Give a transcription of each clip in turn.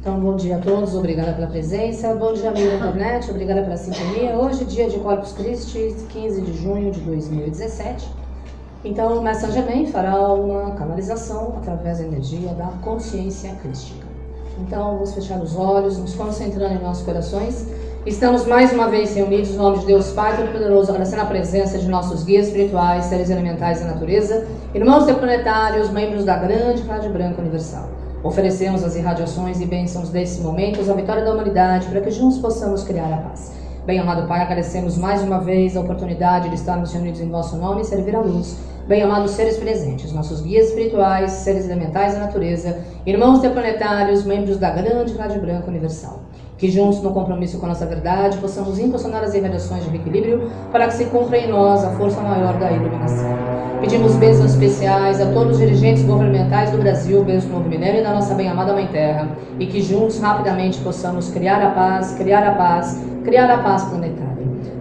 Então, bom dia a todos, obrigada pela presença. Bom dia, amigo da internet, obrigada pela sintonia. Hoje, dia de Corpus Christi, 15 de junho de 2017. Então, o Mestre Germain fará uma canalização através da energia da consciência crística. Então, vamos fechar os olhos, nos concentrando em nossos corações. Estamos mais uma vez reunidos no nome de Deus Pai Todo-Poderoso, agradecendo a presença de nossos guias espirituais, seres elementais da natureza, irmãos interplanetários, membros da grande Rádio Branca Universal. Oferecemos as irradiações e bênçãos desses momentos à vitória da humanidade para que juntos possamos criar a paz. Bem amado Pai, agradecemos mais uma vez a oportunidade de estarmos reunidos em vosso nome e servir a luz. Bem amados seres presentes, nossos guias espirituais, seres elementais da natureza, irmãos interplanetários, membros da grande Rádio Branca Universal que juntos no compromisso com a nossa verdade possamos impulsionar as irradiações de equilíbrio para que se cumpra em nós a força maior da iluminação. Pedimos bênçãos especiais a todos os dirigentes governamentais do Brasil, bênçãos do novo minério e da nossa bem-amada Mãe Terra, e que juntos rapidamente possamos criar a paz, criar a paz, criar a paz planetária.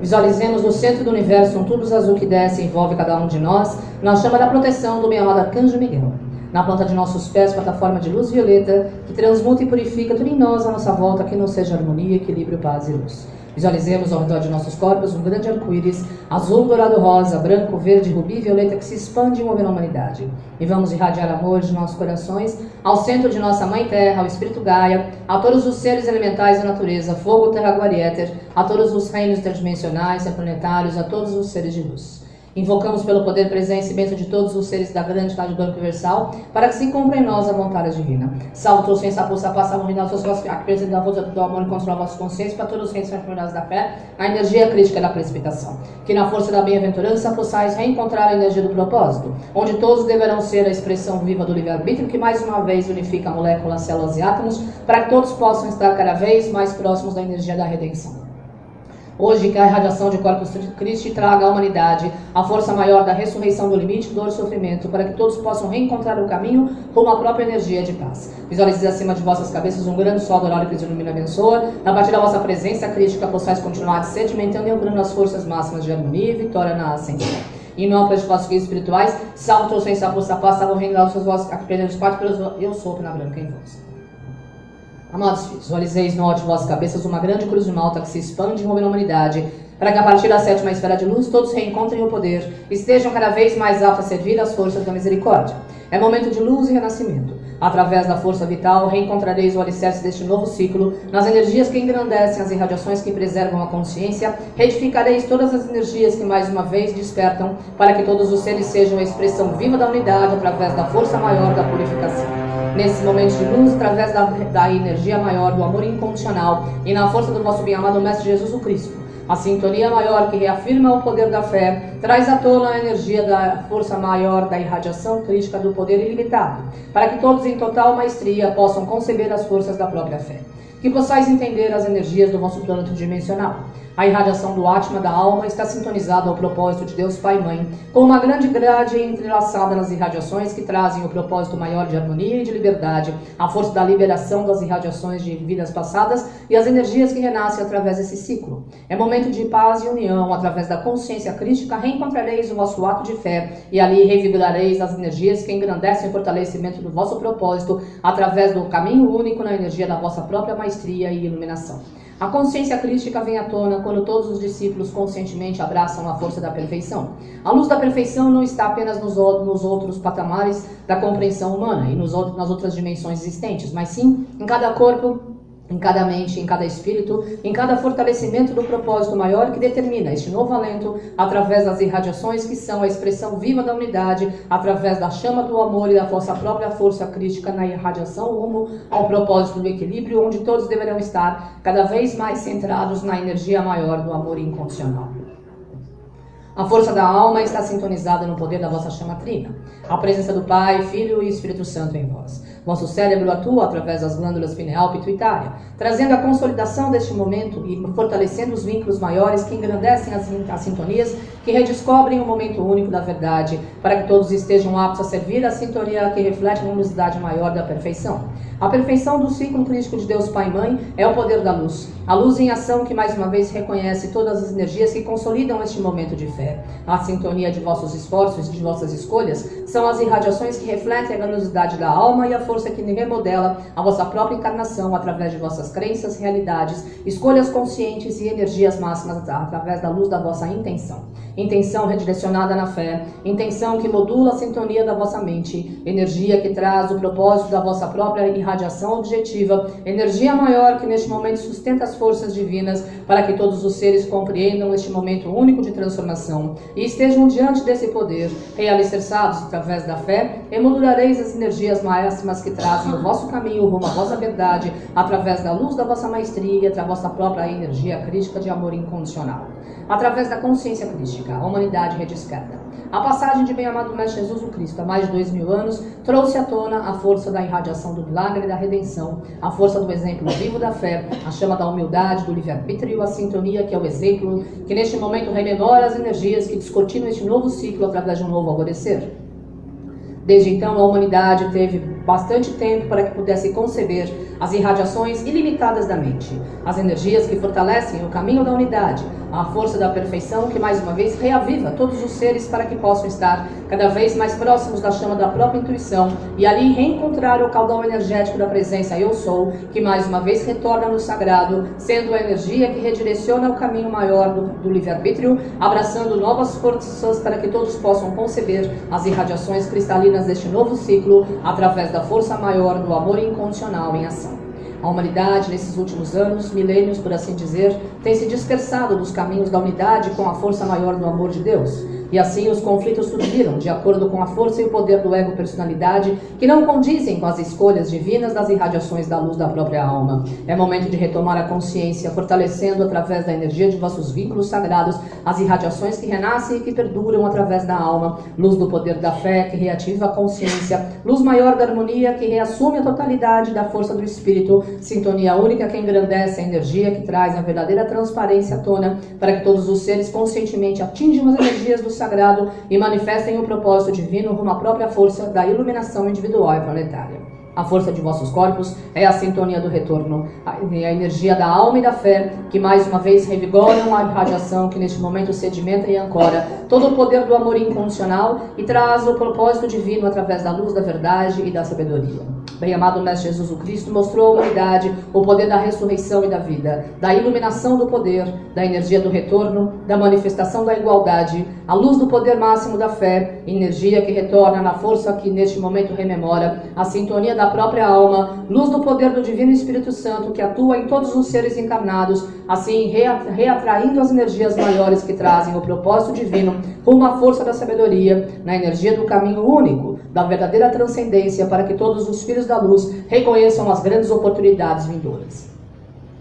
Visualizemos no centro do universo um tubo azul que desce e envolve cada um de nós, na chama da proteção do bem-amado Arcanjo Miguel na planta de nossos pés, plataforma de luz violeta, que transmuta e purifica tudo em nós à nossa volta, que não seja harmonia, equilíbrio, paz e luz. Visualizemos ao redor de nossos corpos um grande arco-íris, azul, dourado, rosa, branco, verde, rubi e violeta que se expande e move na humanidade. E vamos irradiar amor de nossos corações ao centro de nossa Mãe Terra, ao Espírito Gaia, a todos os seres elementais da natureza, fogo, terra, água e éter, a todos os reinos interdimensionais planetários, a todos os seres de luz. Invocamos pelo poder, presença e bênção de todos os seres da grande Rádio Branco Universal, para que se cumpra em nós a vontade divina. Salve todos sem sapor, sapar, salve reino, seus vossos, a presença da força do amor e controla vossos consciências para todos os reinos enfermidades da fé, a energia crítica da precipitação. Que na força da bem-aventurança possais reencontrar a energia do propósito, onde todos deverão ser a expressão viva do livre-arbítrio, que mais uma vez unifica moléculas, células e átomos, para que todos possam estar cada vez mais próximos da energia da redenção. Hoje que a irradiação de Corpus Christi traga à humanidade a força maior da ressurreição do limite, dor e sofrimento, para que todos possam reencontrar o caminho rumo à própria energia de paz. Visualize acima de vossas cabeças um grande sol dourado que os ilumina e abençoa. A partir da vossa presença crítica, possais continuar sedimentando e ampliando as forças máximas de harmonia e vitória na ascensão. Em nome de vossos guias espirituais, salve sem sapor, sapar, salve o reino dos vossos, apenas quatro pelos eu sou na branca em vós. Amados filhos, visualizeis no alto de vossas cabeças uma grande cruz de malta que se expande e na humanidade, para que a partir da sétima esfera de luz todos reencontrem o poder, estejam cada vez mais aptos a servir as forças da misericórdia. É momento de luz e renascimento. Através da força vital, reencontrareis o alicerce deste novo ciclo, nas energias que engrandecem as irradiações que preservam a consciência, retificareis todas as energias que mais uma vez despertam, para que todos os seres sejam a expressão viva da unidade através da força maior da purificação nesse momento de luz, através da, da energia maior, do amor incondicional e na força do vosso bem-amado Mestre Jesus Cristo. A sintonia maior que reafirma o poder da fé traz à tona a energia da força maior da irradiação crítica do poder ilimitado, para que todos em total maestria possam conceber as forças da própria fé. Que possais entender as energias do vosso plano tridimensional a irradiação do Atma da alma está sintonizada ao propósito de Deus Pai e Mãe, com uma grande grade entrelaçada nas irradiações que trazem o propósito maior de harmonia e de liberdade, a força da liberação das irradiações de vidas passadas e as energias que renascem através desse ciclo. É momento de paz e união, através da consciência crística, reencontrareis o vosso ato de fé e ali revigorareis as energias que engrandecem o fortalecimento do vosso propósito através do caminho único na energia da vossa própria maestria e iluminação. A consciência crística vem à tona quando todos os discípulos conscientemente abraçam a força da perfeição. A luz da perfeição não está apenas nos, nos outros patamares da compreensão humana e nos, nas outras dimensões existentes, mas sim em cada corpo em cada mente, em cada espírito, em cada fortalecimento do propósito maior que determina este novo alento através das irradiações que são a expressão viva da unidade, através da chama do amor e da vossa própria força crítica na irradiação rumo ao propósito do equilíbrio, onde todos deverão estar cada vez mais centrados na energia maior do amor incondicional. A força da alma está sintonizada no poder da vossa chama trina, a presença do Pai, Filho e Espírito Santo em vós. Vosso cérebro atua através das glândulas pineal pituitária, trazendo a consolidação deste momento e fortalecendo os vínculos maiores que engrandecem as, as sintonias, que redescobrem o momento único da verdade, para que todos estejam aptos a servir a sintonia que reflete a luminosidade maior da perfeição. A perfeição do ciclo crítico de Deus Pai e Mãe é o poder da luz. A luz em ação que mais uma vez reconhece todas as energias que consolidam este momento de fé. A sintonia de vossos esforços e de vossas escolhas são as irradiações que refletem a luminosidade da alma e a força que remodela a vossa própria encarnação através de vossas crenças, realidades, escolhas conscientes e energias máximas através da luz da vossa intenção. Intenção redirecionada na fé, intenção que modula a sintonia da vossa mente, energia que traz o propósito da vossa própria irradiação objetiva, energia maior que neste momento sustenta as forças divinas para que todos os seres compreendam este momento único de transformação e estejam diante desse poder, realicerçados através da fé, emodulareis as energias máximas que trazem o vosso caminho rumo à vossa verdade, através da luz da vossa maestria e da vossa própria energia crítica de amor incondicional. Através da consciência crística, a humanidade redesperta. A passagem de bem-amado Mestre Jesus o Cristo, há mais de dois mil anos, trouxe à tona a força da irradiação do milagre e da redenção, a força do exemplo vivo da fé, a chama da humildade, do livre-arbítrio, a sintonia que é o exemplo que neste momento rememora as energias que descortinam este novo ciclo através de um novo alvorecer. Desde então, a humanidade teve bastante tempo para que pudesse conceber as irradiações ilimitadas da mente, as energias que fortalecem o caminho da unidade, a força da perfeição que mais uma vez reaviva todos os seres para que possam estar cada vez mais próximos da chama da própria intuição e ali reencontrar o caudal energético da presença Eu Sou, que mais uma vez retorna no sagrado, sendo a energia que redireciona o caminho maior do, do livre-arbítrio, abraçando novas forças para que todos possam conceber as irradiações cristalinas deste novo ciclo através da força maior do amor incondicional em ação. A humanidade, nesses últimos anos, milênios por assim dizer, tem se dispersado dos caminhos da unidade com a força maior do amor de Deus. E assim os conflitos surgiram, de acordo com a força e o poder do ego personalidade, que não condizem com as escolhas divinas das irradiações da luz da própria alma. É momento de retomar a consciência, fortalecendo através da energia de vossos vínculos sagrados as irradiações que renascem e que perduram através da alma, luz do poder da fé que reativa a consciência, luz maior da harmonia que reassume a totalidade da força do espírito, sintonia única que engrandece a energia que traz a verdadeira transparência à tona, para que todos os seres conscientemente atinjam as energias do sagrado e manifestem o propósito divino rumo à própria força da iluminação individual e planetária. A força de vossos corpos é a sintonia do retorno, a energia da alma e da fé, que mais uma vez revigoram a radiação que neste momento sedimenta e ancora todo o poder do amor incondicional e traz o propósito divino através da luz da verdade e da sabedoria. Bem-amado Mestre Jesus o Cristo mostrou à humanidade o poder da ressurreição e da vida, da iluminação do poder, da energia do retorno, da manifestação da igualdade, a luz do poder máximo da fé, energia que retorna na força que neste momento rememora, a sintonia da própria alma, luz do poder do Divino Espírito Santo que atua em todos os seres encarnados, assim reatraindo as energias maiores que trazem o propósito divino rumo à força da sabedoria, na energia do caminho único, da verdadeira transcendência, para que todos os filhos da luz reconheçam as grandes oportunidades vindouras.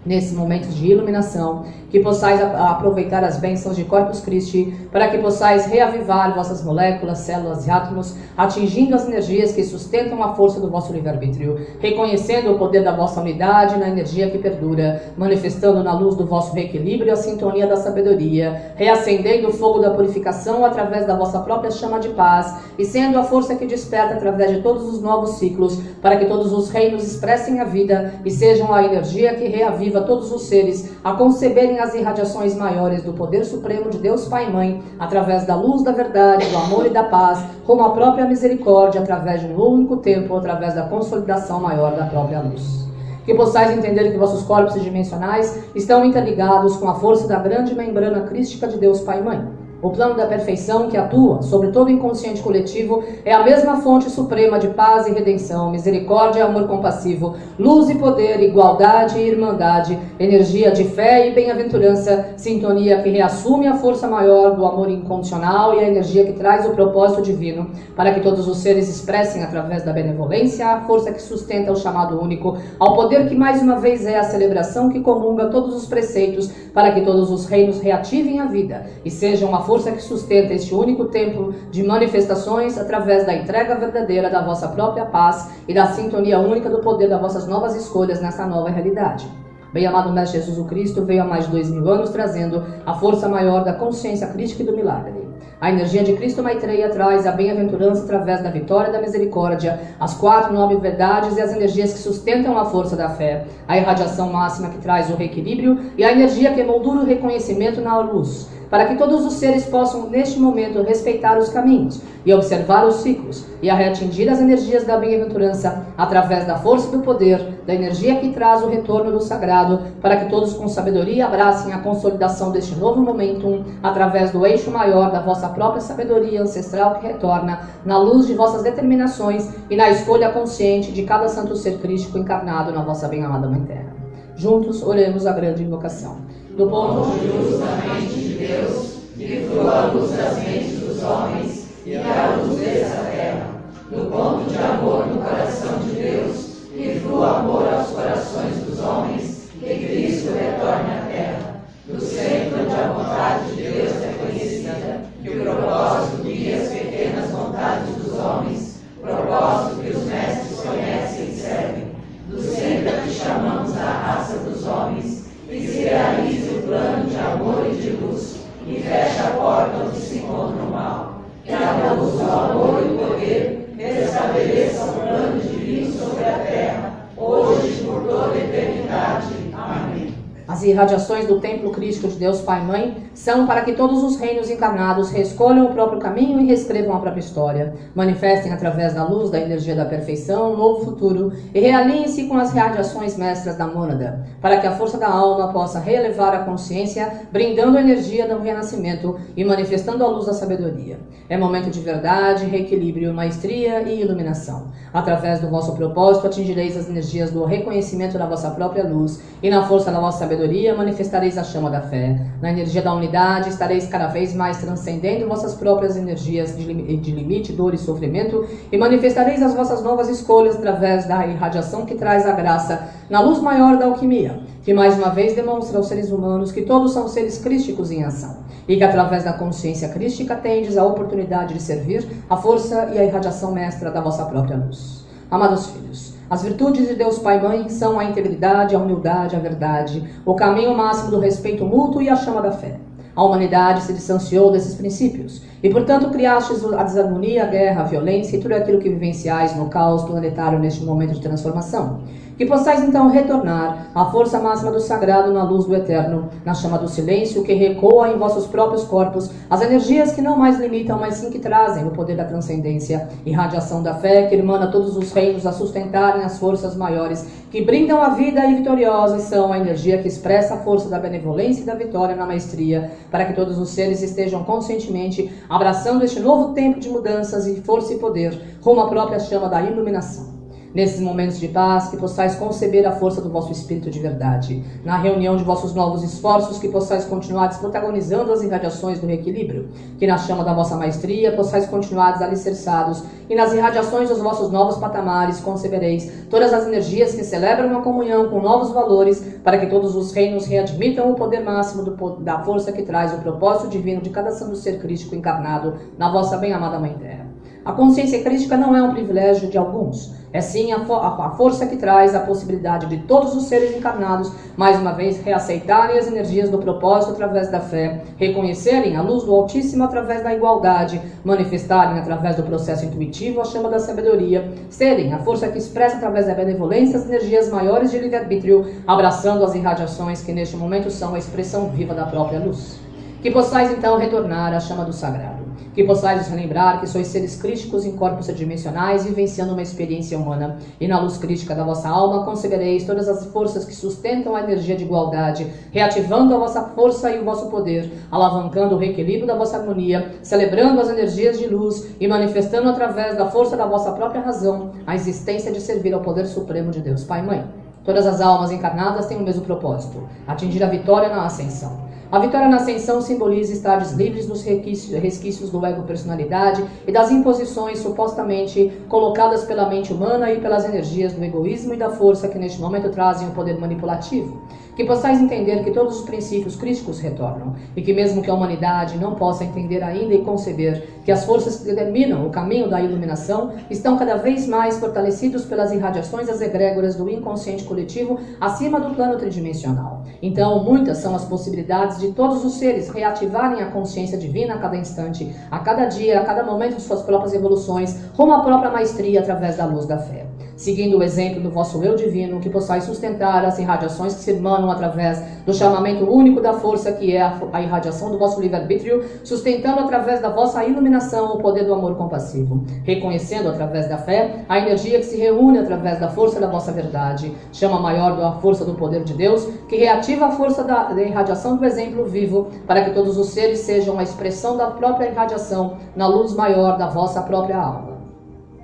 Nesse momento de iluminação, que possais aproveitar as bênçãos de Corpus Christi, para que possais reavivar vossas moléculas, células e átomos, atingindo as energias que sustentam a força do vosso livre-arbítrio, reconhecendo o poder da vossa unidade na energia que perdura, manifestando na luz do vosso reequilíbrio a sintonia da sabedoria, reacendendo o fogo da purificação através da vossa própria chama de paz, e sendo a força que desperta através de todos os novos ciclos, para que todos os reinos expressem a vida e sejam a energia que reaviva todos os seres a conceberem as irradiações maiores do poder supremo de Deus Pai e Mãe, através da luz da verdade, do amor e da paz, como a própria misericórdia, através de um único tempo, através da consolidação maior da própria luz. Que possais entender que vossos corpos dimensionais estão interligados com a força da grande membrana crística de Deus Pai e Mãe o plano da perfeição que atua sobre todo o inconsciente coletivo é a mesma fonte suprema de paz e redenção, misericórdia e amor compassivo, luz e poder, igualdade e irmandade, energia de fé e bem-aventurança, sintonia que reassume a força maior do amor incondicional e a energia que traz o propósito divino, para que todos os seres expressem através da benevolência a força que sustenta o chamado único, ao poder que mais uma vez é a celebração que comunga todos os preceitos, para que todos os reinos reativem a vida e sejam a força que sustenta este único templo de manifestações através da entrega verdadeira da vossa própria paz e da sintonia única do poder das vossas novas escolhas nessa nova realidade. Bem-amado Mestre Jesus Cristo veio há mais de dois mil anos trazendo a força maior da consciência crítica e do milagre. A energia de Cristo Maitreya traz a bem-aventurança através da vitória da misericórdia, as quatro nobres verdades e as energias que sustentam a força da fé, a irradiação máxima que traz o reequilíbrio e a energia que moldura o reconhecimento na luz, para que todos os seres possam, neste momento, respeitar os caminhos e observar os ciclos e a reatingir as energias da bem-aventurança através da força do poder, da energia que traz o retorno do sagrado, para que todos com sabedoria abracem a consolidação deste novo momentum através do eixo maior da vossa própria sabedoria ancestral que retorna na luz de vossas determinações e na escolha consciente de cada santo ser crístico encarnado na vossa bem-amada Mãe Terra. Juntos oremos a grande invocação. Do ponto de luz da mente de Deus, que flua a luz das mentes dos homens e a luz dessa terra. Do ponto de amor no coração de Deus, que flua amor aos corações dos homens, que Cristo retorne à terra. Do centro onde a vontade de Deus é conhecida, que o propósito As irradiações do templo crístico de Deus Pai e Mãe são para que todos os reinos encarnados reescolham o próprio caminho e reescrevam a própria história, manifestem através da luz da energia da perfeição um novo futuro e realinhem-se com as radiações mestras da mônada, para que a força da alma possa reelevar a consciência, brindando a energia do renascimento e manifestando a luz da sabedoria. É momento de verdade, reequilíbrio, maestria e iluminação. Através do vosso propósito atingireis as energias do reconhecimento da vossa própria luz e na força da vossa sabedoria manifestareis a chama da fé. Na energia da unidade estareis cada vez mais transcendendo vossas próprias energias de limite, dor e sofrimento e manifestareis as vossas novas escolhas através da irradiação que traz a graça na luz maior da alquimia, que mais uma vez demonstra aos seres humanos que todos são seres crísticos em ação e que através da consciência crística tendes a oportunidade de servir a força e a irradiação mestra da vossa própria luz. Amados filhos, as virtudes de Deus Pai e Mãe são a integridade, a humildade, a verdade, o caminho máximo do respeito mútuo e a chama da fé. A humanidade se distanciou desses princípios e, portanto, criastes a desarmonia, a guerra, a violência e tudo aquilo que vivenciais no caos planetário neste momento de transformação. Que possais então retornar à força máxima do sagrado na luz do eterno, na chama do silêncio que recoa em vossos próprios corpos, as energias que não mais limitam, mas sim que trazem o poder da transcendência, irradiação da fé que irmana todos os reinos a sustentarem as forças maiores que brindam a vida e vitoriosa e são a energia que expressa a força da benevolência e da vitória na maestria, para que todos os seres estejam conscientemente abraçando este novo tempo de mudanças e força e poder rumo à própria chama da iluminação. Nesses momentos de paz, que possais conceber a força do vosso espírito de verdade. Na reunião de vossos novos esforços, que possais continuar protagonizando as irradiações do reequilíbrio. Que na chama da vossa maestria possais continuar alicerçados. E nas irradiações dos vossos novos patamares concebereis todas as energias que celebram a comunhão com novos valores, para que todos os reinos readmitam o poder máximo do, da força que traz o propósito divino de cada santo ser crístico encarnado na vossa bem-amada Mãe Terra. A consciência crítica não é um privilégio de alguns, é sim a, fo a, força que traz a possibilidade de todos os seres encarnados, mais uma vez, reaceitarem as energias do propósito através da fé, reconhecerem a luz do Altíssimo através da igualdade, manifestarem através do processo intuitivo a chama da sabedoria, serem a força que expressa através da benevolência as energias maiores de livre-arbítrio, abraçando as irradiações que neste momento são a expressão viva da própria luz. Que possais então retornar à chama do sagrado. Que possais relembrar que sois seres críticos em corpos tridimensionais, vivenciando uma experiência humana. E na luz crítica da vossa alma concebereis todas as forças que sustentam a energia de igualdade, reativando a vossa força e o vosso poder, alavancando o reequilíbrio da vossa harmonia, celebrando as energias de luz e manifestando através da força da vossa própria razão a existência de servir ao poder supremo de Deus, Pai e Mãe. Todas as almas encarnadas têm o mesmo propósito: atingir a vitória na ascensão. A vitória na ascensão simboliza estados livres dos resquícios do ego-personalidade e das imposições supostamente colocadas pela mente humana e pelas energias do egoísmo e da força que neste momento trazem o poder manipulativo que possais entender que todos os princípios críticos retornam, e que mesmo que a humanidade não possa entender ainda e conceber que as forças que determinam o caminho da iluminação estão cada vez mais fortalecidos pelas irradiações das egrégoras do inconsciente coletivo acima do plano tridimensional. Então, muitas são as possibilidades de todos os seres reativarem a consciência divina a cada instante, a cada dia, a cada momento de suas próprias evoluções, rumo à própria maestria através da luz da fé. Seguindo o exemplo do vosso eu divino, que possais sustentar as irradiações que se emanam através do chamamento único da força que é a irradiação do vosso livre-arbítrio, sustentando através da vossa iluminação o poder do amor compassivo, reconhecendo através da fé a energia que se reúne através da força da vossa verdade, chama maior da força do poder de Deus, que reativa a força da, da irradiação do exemplo vivo, para que todos os seres sejam a expressão da própria irradiação na luz maior da vossa própria alma.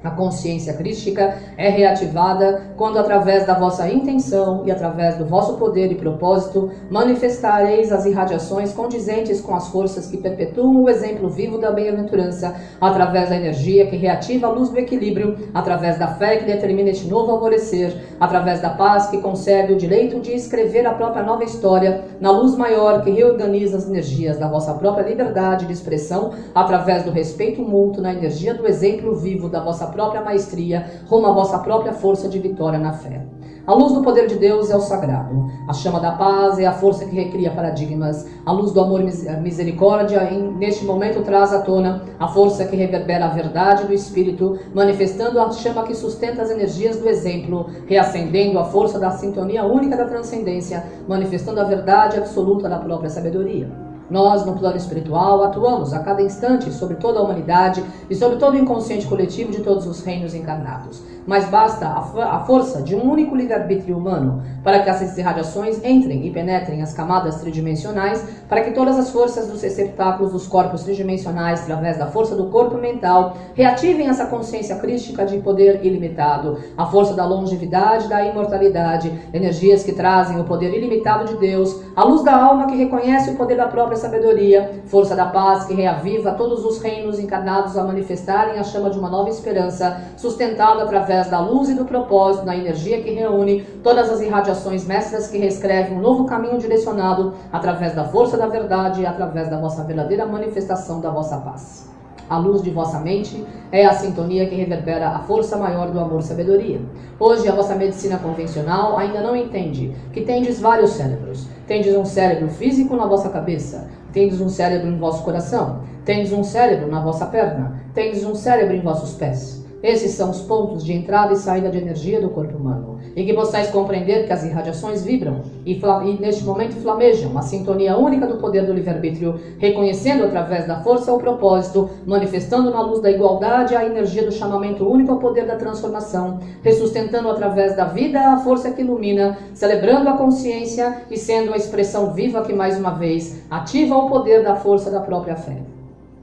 A consciência crística é reativada quando, através da vossa intenção e através do vosso poder e propósito, manifestareis as irradiações condizentes com as forças que perpetuam o exemplo vivo da bem-aventurança, através da energia que reativa a luz do equilíbrio, através da fé que determina este novo alvorecer, através da paz que concede o direito de escrever a própria nova história, na luz maior que reorganiza as energias da vossa própria liberdade de expressão, através do respeito mútuo na energia do exemplo vivo da vossa própria maestria, rumo à vossa própria força de vitória na fé. A luz do poder de Deus é o sagrado. A chama da paz é a força que recria paradigmas. A luz do amor e misericórdia, em, neste momento, traz à tona a força que reverbera a verdade do Espírito, manifestando a chama que sustenta as energias do exemplo, reacendendo a força da sintonia única da transcendência, manifestando a verdade absoluta da própria sabedoria. Nós, no plano espiritual, atuamos a cada instante sobre toda a humanidade e sobre todo o inconsciente coletivo de todos os reinos encarnados. Mas basta a, a força de um único livre-arbítrio humano para que essas irradiações entrem e penetrem as camadas tridimensionais, para que todas as forças dos receptáculos dos corpos tridimensionais, através da força do corpo mental, reativem essa consciência crística de poder ilimitado, a força da longevidade, da imortalidade, energias que trazem o poder ilimitado de Deus, a luz da alma que reconhece o poder da própria sabedoria, força da paz que reaviva todos os reinos encarnados a manifestarem a chama de uma nova esperança, sustentada através da luz e do propósito, na energia que reúne todas as irradiações mestras que reescrevem um novo caminho direcionado através da força da verdade e através da vossa verdadeira manifestação da vossa paz. A luz de vossa mente é a sintonia que reverbera a força maior do amor e sabedoria. Hoje, a vossa medicina convencional ainda não entende que tendes vários cérebros. Tendes um cérebro físico na vossa cabeça, tendes um cérebro em vosso coração, tendes um cérebro na vossa perna, tendes um cérebro em vossos pés. Esses são os pontos de entrada e saída de energia do corpo humano. E que possais compreender que as irradiações vibram e, e neste momento flamejam a sintonia única do poder do livre-arbítrio, reconhecendo através da força o propósito, manifestando na luz da igualdade a energia do chamamento único ao poder da transformação, ressustentando através da vida a força que ilumina, celebrando a consciência e sendo a expressão viva que mais uma vez ativa o poder da força da própria fé.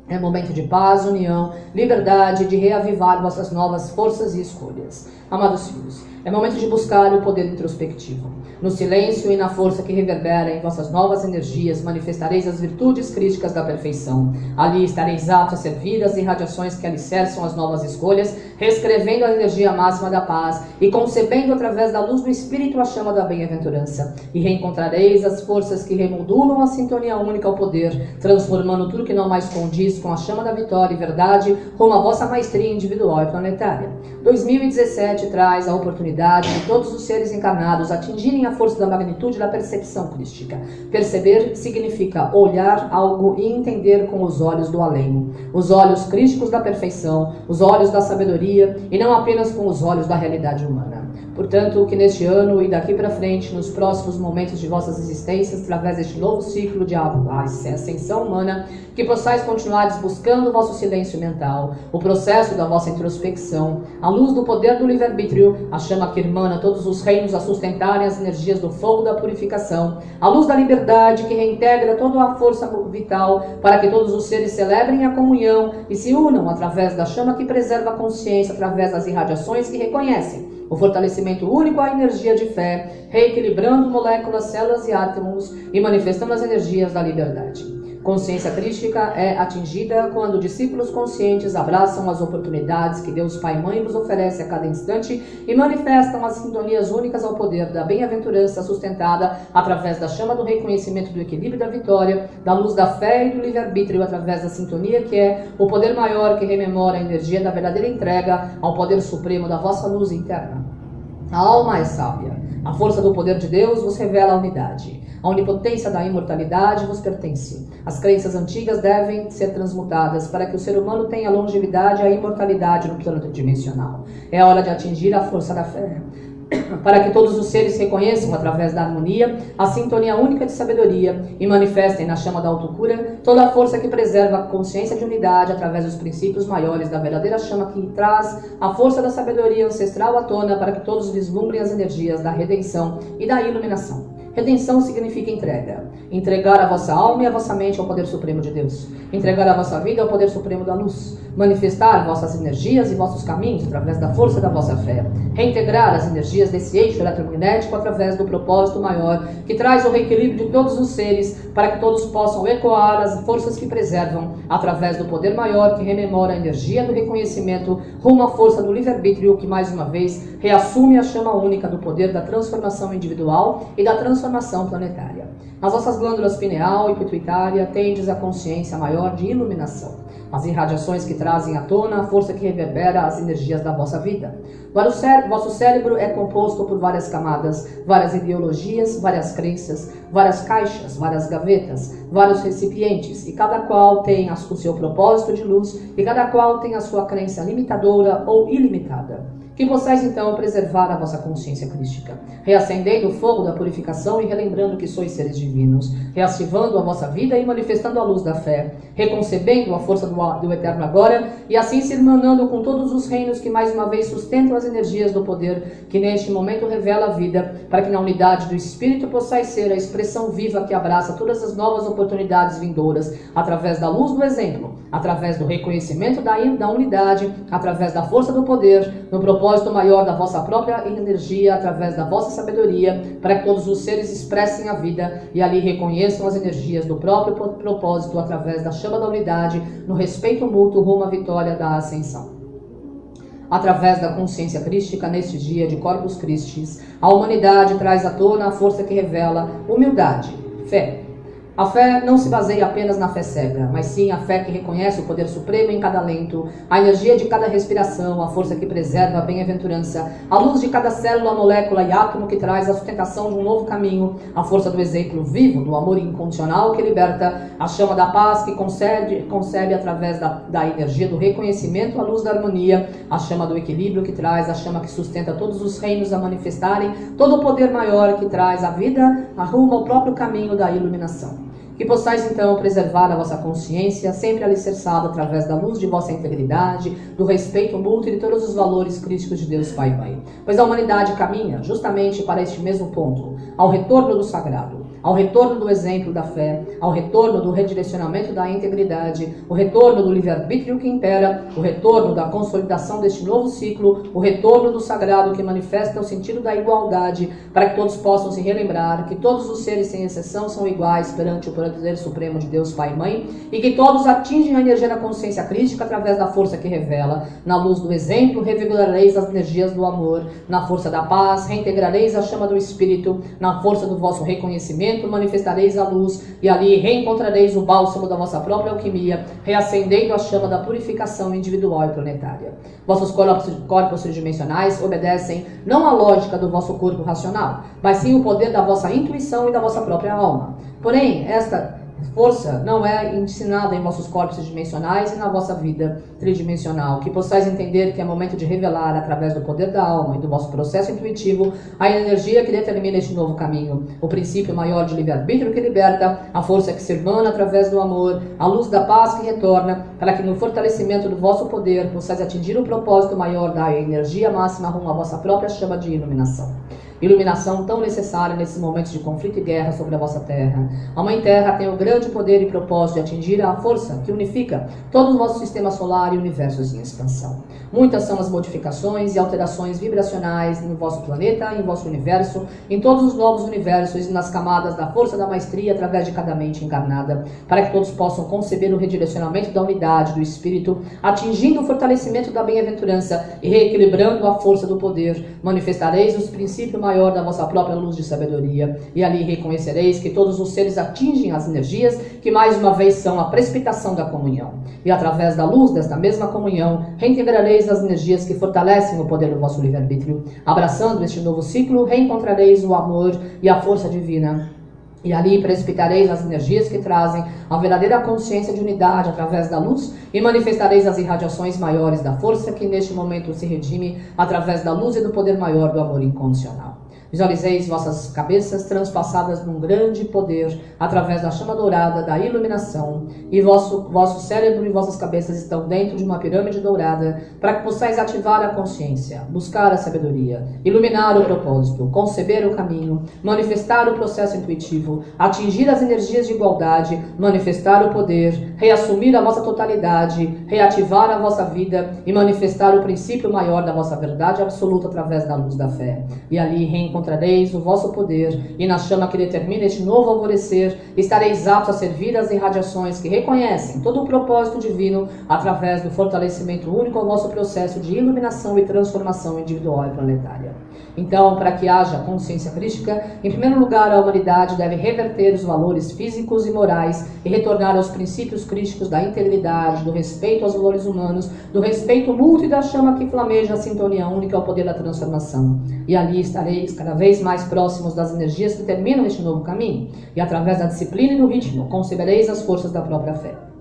É momento de paz, união, liberdade, de reavivar vossas novas forças e escolhas. Amados filhos, é momento de buscar o poder introspectivo. No silêncio e na força que reverbera em vossas novas energias, manifestareis as virtudes críticas da perfeição. Ali estareis aptos a servir as irradiações que alicerçam as novas escolhas, reescrevendo a energia máxima da paz e concebendo através da luz do Espírito a chama da bem-aventurança. E reencontrareis as forças que remodulam a sintonia única ao poder, transformando tudo que não mais condiz com a chama da vitória e verdade rumo à vossa maestria individual e planetária. 2017 traz a oportunidade de todos os seres encarnados atingirem a força da magnitude da percepção crística. Perceber significa olhar algo e entender com os olhos do além, os olhos crísticos da perfeição, os olhos da sabedoria e não apenas com os olhos da realidade humana. Portanto, que neste ano e daqui para frente, nos próximos momentos de vossas existências, através deste novo ciclo de ascensão humana, que possais continuar buscando o vosso silêncio mental, o processo da vossa introspecção, a luz do poder do livre-arbítrio, a chama que irmana todos os reinos a sustentarem as energias do fogo da purificação, a luz da liberdade que reintegra toda a força vital para que todos os seres celebrem a comunhão e se unam através da chama que preserva a consciência, através das irradiações que reconhecem o fortalecimento único à energia de fé, reequilibrando moléculas, células e átomos e manifestando as energias da liberdade. Consciência crística é atingida quando discípulos conscientes abraçam as oportunidades que Deus Pai e Mãe vos oferece a cada instante e manifestam as sintonias únicas ao poder da bem-aventurança sustentada através da chama do reconhecimento do equilíbrio da vitória, da luz da fé e do livre-arbítrio através da sintonia que é o poder maior que rememora a energia da verdadeira entrega ao poder supremo da vossa luz interna. A alma é sábia. A força do poder de Deus vos revela a unidade. A onipotência da imortalidade vos pertence. As crenças antigas devem ser transmutadas para que o ser humano tenha longevidade e a imortalidade no plano dimensional. É hora de atingir a força da fé para que todos os seres reconheçam, através da harmonia, a sintonia única de sabedoria e manifestem na chama da autocura toda a força que preserva a consciência de unidade através dos princípios maiores da verdadeira chama que traz a força da sabedoria ancestral à tona para que todos vislumbrem as energias da redenção e da iluminação. Redenção significa entrega. Entregar a vossa alma e a vossa mente ao poder supremo de Deus. Entregar a vossa vida ao poder supremo da luz. Manifestar vossas energias e vossos caminhos através da força da vossa fé. Reintegrar as energias desse eixo eletromagnético através do propósito maior que traz o reequilíbrio de todos os seres para que todos possam ecoar as forças que preservam através do poder maior que rememora a energia do reconhecimento rumo à força do livre-arbítrio que mais uma vez reassume a chama única do poder da transformação individual e da transformação transformação planetária. Nas nossas glândulas pineal e pituitária tendes a consciência maior de iluminação, as irradiações que trazem à tona a força que reverbera as energias da vossa vida. Vosso cérebro é composto por várias camadas, várias ideologias, várias crenças, várias caixas, várias gavetas, vários recipientes, e cada qual tem o seu propósito de luz, e cada qual tem a sua crença limitadora ou ilimitada. Que possais então preservar a vossa consciência crística, reacendendo o fogo da purificação e relembrando que sois seres divinos, reativando a vossa vida e manifestando a luz da fé, reconcebendo a força do, do eterno agora e assim se irmanando com todos os reinos que mais uma vez sustentam as energias do poder que neste momento revela a vida, para que na unidade do Espírito possais ser a expressão viva que abraça todas as novas oportunidades vindouras, através da luz do exemplo, através do reconhecimento da, da unidade, através da força do poder, no propósito propósito maior da vossa própria energia através da vossa sabedoria, para que todos os seres expressem a vida e ali reconheçam as energias do próprio propósito através da chama da unidade, no respeito mútuo rumo à vitória da ascensão. Através da consciência crística neste dia de Corpus Christi, a humanidade traz à tona a força que revela humildade, fé, a fé não se baseia apenas na fé cega, mas sim a fé que reconhece o poder supremo em cada lento, a energia de cada respiração, a força que preserva a bem-aventurança, a luz de cada célula, molécula e átomo que traz a sustentação de um novo caminho, a força do exemplo vivo, do amor incondicional que liberta, a chama da paz que concede, concebe através da, da energia do reconhecimento a luz da harmonia, a chama do equilíbrio que traz, a chama que sustenta todos os reinos a manifestarem, todo o poder maior que traz a vida arruma o próprio caminho da iluminação. Que possais então preservar a vossa consciência, sempre alicerçada através da luz de vossa integridade, do respeito mútuo e de todos os valores críticos de Deus Pai e Mãe. Pois a humanidade caminha justamente para este mesmo ponto, ao retorno do sagrado ao retorno do exemplo da fé, ao retorno do redirecionamento da integridade, o retorno do livre-arbítrio que impera, o retorno da consolidação deste novo ciclo, o retorno do sagrado que manifesta o sentido da igualdade, para que todos possam se relembrar que todos os seres, sem exceção, são iguais perante o poder supremo de Deus Pai e Mãe, e que todos atingem a energia da consciência crítica através da força que revela. Na luz do exemplo, revigorareis as energias do amor, na força da paz, reintegrareis a chama do Espírito, na força do vosso reconhecimento manifestareis a luz, e ali reencontrareis o bálsamo da vossa própria alquimia, reacendendo a chama da purificação individual e planetária. Vossos corpos, corpos tridimensionais obedecem não à lógica do vosso corpo racional, mas sim o poder da vossa intuição e da vossa própria alma. Porém, esta força não é ensinada em vossos corpos dimensionais e na vossa vida tridimensional. Que possais entender que é momento de revelar, através do poder da alma e do vosso processo intuitivo, a energia que determina este novo caminho, o princípio maior de livre-arbítrio que liberta, a força que se irmana através do amor, a luz da paz que retorna, para que no fortalecimento do vosso poder possais atingir o propósito maior da energia máxima rumo à vossa própria chama de iluminação iluminação tão necessária nesses momentos de conflito e guerra sobre a vossa terra. A Mãe Terra tem o grande poder e propósito de atingir a força que unifica todo o vosso sistema solar e universos em expansão. Muitas são as modificações e alterações vibracionais no vosso planeta, em vosso universo, em todos os novos universos e nas camadas da força da maestria através de cada mente encarnada, para que todos possam conceber o redirecionamento da unidade do espírito, atingindo o fortalecimento da bem-aventurança e reequilibrando a força do poder. Manifestareis os princípios maior da vossa própria luz de sabedoria, e ali reconhecereis que todos os seres atingem as energias que mais uma vez são a precipitação da comunhão. E através da luz desta mesma comunhão, reintegrareis as energias que fortalecem o poder do vosso livre-arbítrio. Abraçando este novo ciclo, reencontrareis o amor e a força divina E ali precipitareis as energias que trazem a verdadeira consciência de unidade através da luz e manifestareis as irradiações maiores da força que neste momento se redime através da luz e do poder maior do amor incondicional. Visualizeis vossas cabeças transpassadas num grande poder através da chama dourada da iluminação, e vosso, vosso cérebro e vossas cabeças estão dentro de uma pirâmide dourada para que possais ativar a consciência, buscar a sabedoria, iluminar o propósito, conceber o caminho, manifestar o processo intuitivo, atingir as energias de igualdade, manifestar o poder, reassumir a vossa totalidade, reativar a vossa vida e manifestar o princípio maior da vossa verdade absoluta através da luz da fé. E ali reencontrar encontrareis o vosso poder, e na chama que determina este novo alvorecer, estareis aptos a servir as irradiações que reconhecem todo o propósito divino através do fortalecimento único ao vosso processo de iluminação e transformação individual e planetária. Então, para que haja consciência crítica, em primeiro lugar, a humanidade deve reverter os valores físicos e morais e retornar aos princípios críticos da integridade, do respeito aos valores humanos, do respeito mútuo e da chama que flameja a sintonia única ao poder da transformação. E ali estareis cada vez mais próximos das energias que terminam este novo caminho, e através da disciplina e do ritmo, concebereis as forças da própria fé.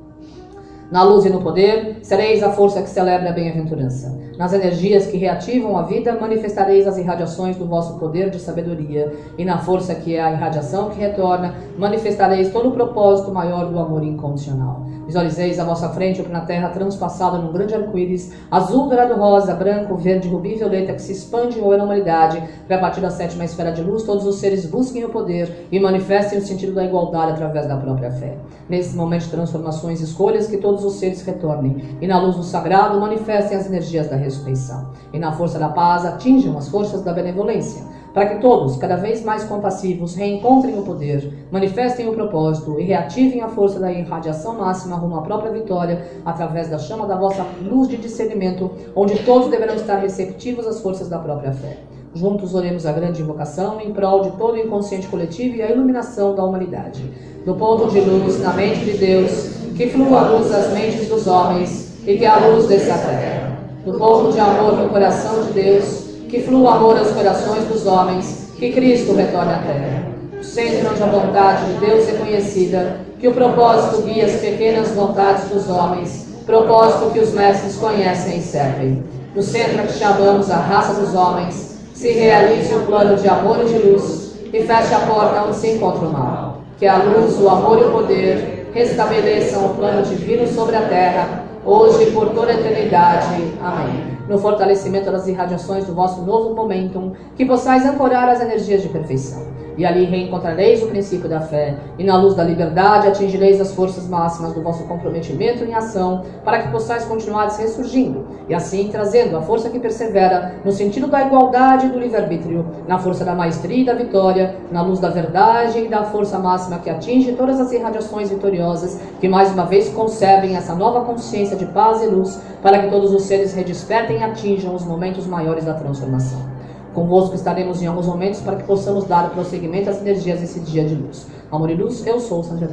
Na luz e no poder, sereis a força que celebra a bem-aventurança. Nas energias que reativam a vida, manifestareis as irradiações do vosso poder de sabedoria. E na força que é a irradiação que retorna, manifestareis todo o propósito maior do amor incondicional. Visualizeis à vossa frente o na terra transpassado num grande arco-íris, azul, dourado, rosa, branco, verde, rubi e violeta, que se expande em na humanidade, para partir da sétima esfera de luz, todos os seres busquem o poder e manifestem o sentido da igualdade através da própria fé. Nesse momento de transformações, escolhas que todos os seres retornem, e na luz do sagrado manifestem as energias da ressurreição, e na força da paz atinjam as forças da benevolência para que todos, cada vez mais compassivos, reencontrem o poder, manifestem o propósito e reativem a força da irradiação máxima rumo à própria vitória, através da chama da vossa luz de discernimento, onde todos deverão estar receptivos às forças da própria fé. Juntos oremos a grande invocação em prol de todo o inconsciente coletivo e a iluminação da humanidade. Do ponto de luz na mente de Deus, que flua a luz das mentes dos homens e que a luz desse a terra. Do ponto de amor no coração de Deus, que flua o amor aos corações dos homens, que Cristo retorne à terra. O centro onde a vontade de Deus é conhecida, que o propósito guia as pequenas vontades dos homens, propósito que os mestres conhecem e servem. No centro que chamamos a raça dos homens, se realize um plano de amor e de luz, e feche a porta onde se encontra o mal. Que a luz, o amor e o poder restabeleçam o plano divino sobre a terra, hoje e por toda a eternidade. Amém no fortalecimento das irradiações do vosso novo momentum, que possais ancorar as energias de perfeição. E ali reencontrareis o princípio da fé, e na luz da liberdade atingireis as forças máximas do vosso comprometimento em ação, para que possais continuar ressurgindo, e assim trazendo a força que persevera no sentido da igualdade e do livre-arbítrio, na força da maestria e da vitória, na luz da verdade e da força máxima que atinge todas as irradiações vitoriosas, que mais uma vez concebem essa nova consciência de paz e luz, para que todos os seres redespertem e atinjam os momentos maiores da transformação. Convosco estaremos em alguns momentos para que possamos dar prosseguimento às energias desse dia de luz. Amor e luz, eu sou o Sandra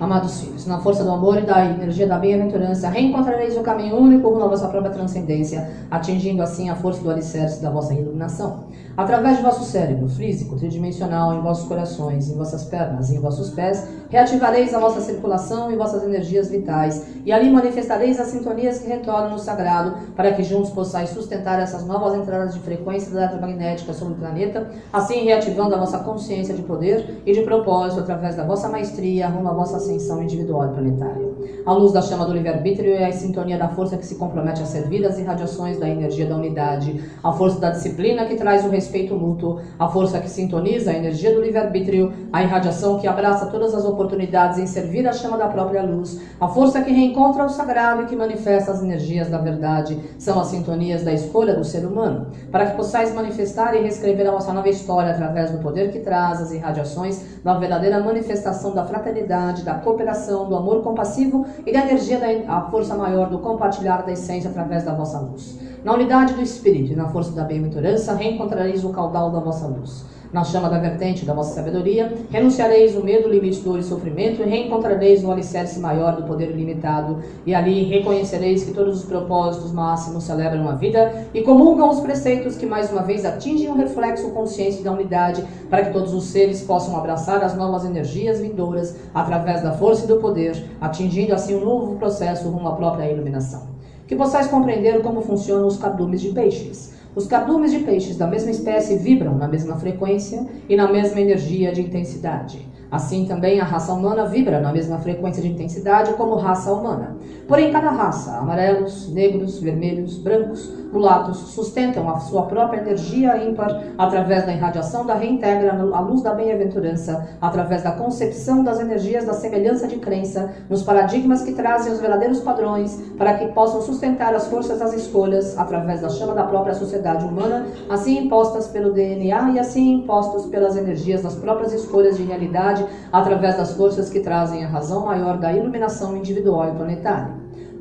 Amados filhos, na força do amor e da energia da bem-aventurança, reencontrareis o caminho único rumo à vossa própria transcendência, atingindo assim a força do alicerce da vossa iluminação. Através de vosso cérebro físico, tridimensional, em vossos corações, em vossas pernas em vossos pés, reativareis a vossa circulação e vossas energias vitais, e ali manifestareis as sintonias que retornam no sagrado, para que juntos possais sustentar essas novas entradas de frequência eletromagnética sobre o planeta, assim reativando a vossa consciência de poder e de propósito através da vossa maestria rumo à vossa ascensão individual e planetária. A luz da chama do livre-arbítrio é a sintonia da força que se compromete a servir as irradiações da energia da unidade, a força da disciplina que traz o respeito mútuo, a força que sintoniza a energia do livre-arbítrio, a irradiação que abraça todas as oportunidades em servir a chama da própria luz, a força que reencontra o sagrado e que manifesta as energias da verdade, são as sintonias da escolha do ser humano, para que possais manifestar e reescrever a vossa nova história através do poder que traz as irradiações da verdadeira manifestação da fraternidade, da cooperação, do amor compassivo e da energia da força maior do compartilhar da essência através da vossa luz. Na unidade do Espírito e na força da bem-aventurança, reencontrareis o caudal da vossa luz. Na chama da vertente da vossa sabedoria, renunciareis o medo, limite, dor e sofrimento, e reencontrareis o alicerce maior do poder ilimitado, e ali reconhecereis que todos os propósitos máximos celebram a vida e comungam os preceitos que mais uma vez atingem o reflexo consciente da unidade, para que todos os seres possam abraçar as novas energias vindouras através da força e do poder, atingindo assim um novo processo rumo à própria iluminação. Que possais compreender como funcionam os cardumes de peixes. Os cardumes de peixes da mesma espécie vibram na mesma frequência e na mesma energia de intensidade. Assim também a raça humana vibra na mesma frequência de intensidade como raça humana. Porém, cada raça, amarelos, negros, vermelhos, brancos, mulatos, sustentam a sua própria energia ímpar através da irradiação da reintegra à luz da bem-aventurança, através da concepção das energias da semelhança de crença, nos paradigmas que trazem os verdadeiros padrões, para que possam sustentar as forças das escolhas através da chama da própria sociedade humana, assim impostas pelo DNA e assim impostos pelas energias das próprias escolhas de realidade através das forças que trazem a razão maior da iluminação individual e planetária.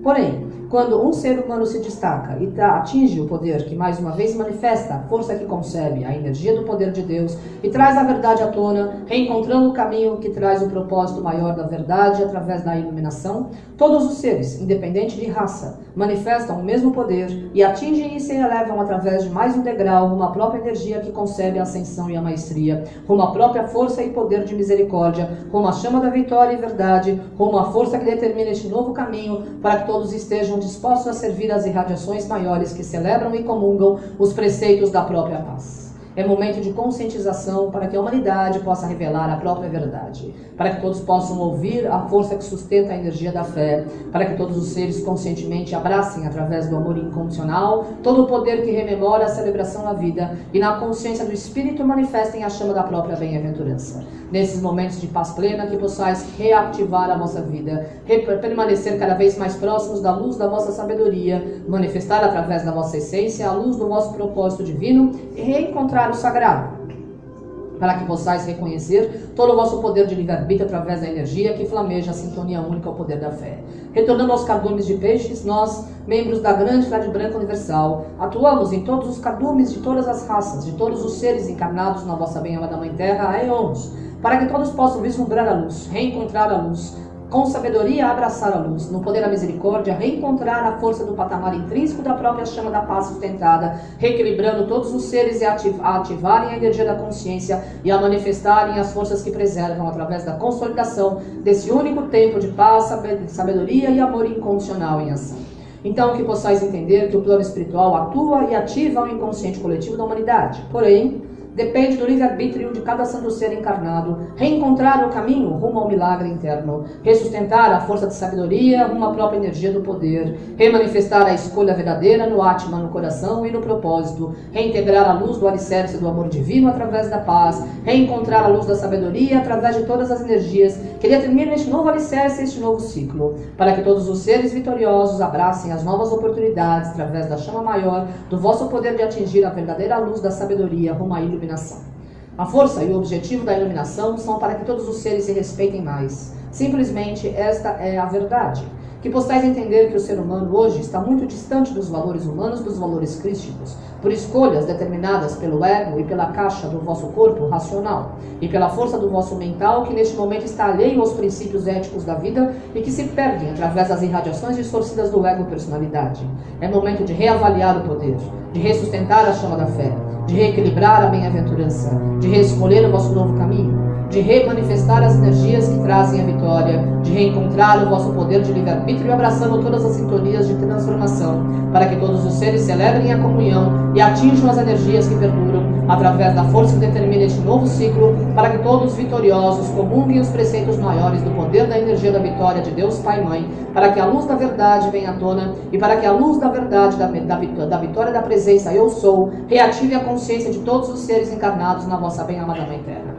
Porém, quando um ser humano se destaca e atinge o poder que mais uma vez manifesta a força que concebe, a energia do poder de Deus e traz a verdade à tona, reencontrando o caminho que traz o propósito maior da verdade através da iluminação, todos os seres, independente de raça, manifestam o mesmo poder e atingem e se elevam através de mais um degrau uma própria energia que concebe a ascensão e a maestria, à própria força e poder de misericórdia, à chama da vitória e verdade, à força que determina este novo caminho para que todos estejam dispostos a servir as irradiações maiores que celebram e comungam os preceitos da própria paz. É momento de conscientização para que a humanidade possa revelar a própria verdade, para que todos possam ouvir a força que sustenta a energia da fé, para que todos os seres conscientemente abracem, através do amor incondicional, todo o poder que rememora a celebração da vida e na consciência do Espírito manifestem a chama da própria bem-aventurança. Nesses momentos de paz plena, que possais reativar a vossa vida, permanecer cada vez mais próximos da luz da vossa sabedoria, manifestar através da vossa essência a luz do vosso propósito divino e reencontrar o sagrado, para que possais reconhecer todo o vosso poder de livre-arbítrio através da energia que flameja a sintonia única ao poder da fé. Retornando aos cardumes de peixes, nós, membros da grande Trade Branca Universal, atuamos em todos os cardumes de todas as raças, de todos os seres encarnados na vossa bem-amada Mãe Terra há eons, para que todos possam vislumbrar a luz, reencontrar a luz, com sabedoria abraçar a luz, no poder da misericórdia, reencontrar a força do patamar intrínseco da própria chama da paz sustentada, reequilibrando todos os seres a ativarem a energia da consciência e a manifestarem as forças que preservam através da consolidação desse único tempo de paz, sabedoria e amor incondicional em ação. Então, que possais entender que o plano espiritual atua e ativa o inconsciente coletivo da humanidade. Porém, Depende do livre-arbítrio de cada santo ser encarnado. Reencontrar o caminho rumo ao milagre interno, ressustentar a força de sabedoria rumo à própria energia do poder, remanifestar a escolha verdadeira no Atma, no coração e no propósito, reintegrar a luz do alicerce do amor divino através da paz, reencontrar a luz da sabedoria através de todas as energias que determinam este novo alicerce, este novo ciclo, para que todos os seres vitoriosos abracem as novas oportunidades através da chama maior do vosso poder de atingir a verdadeira luz da sabedoria rumo à iluminação. A força e o objetivo da iluminação são para que todos os seres se respeitem mais. Simplesmente esta é a verdade. Que possais entender que o ser humano hoje está muito distante dos valores humanos, dos valores crísticos, por escolhas determinadas pelo ego e pela caixa do vosso corpo racional, e pela força do vosso mental, que neste momento está alheio aos princípios éticos da vida e que se perdem através das irradiações distorcidas do ego personalidade. É momento de reavaliar o poder, de ressustentar a chama da fé, de reequilibrar a bem-aventurança, de reescolher o vosso novo caminho, de remanifestar as energias que trazem a vitória, de reencontrar o vosso poder de livre-arbítrio abraçando todas as sintonias de transformação, para que todos os seres celebrem a comunhão e atinjam as energias que perduram, através da força que determina este novo ciclo, para que todos vitoriosos comunguem os preceitos maiores do poder da energia da vitória de Deus Pai e Mãe, para que a luz da verdade venha à tona e para que a luz da verdade, da, da, da vitória da presença Eu Sou, reative a consciência de todos os seres encarnados na vossa bem-amada Mãe Terra.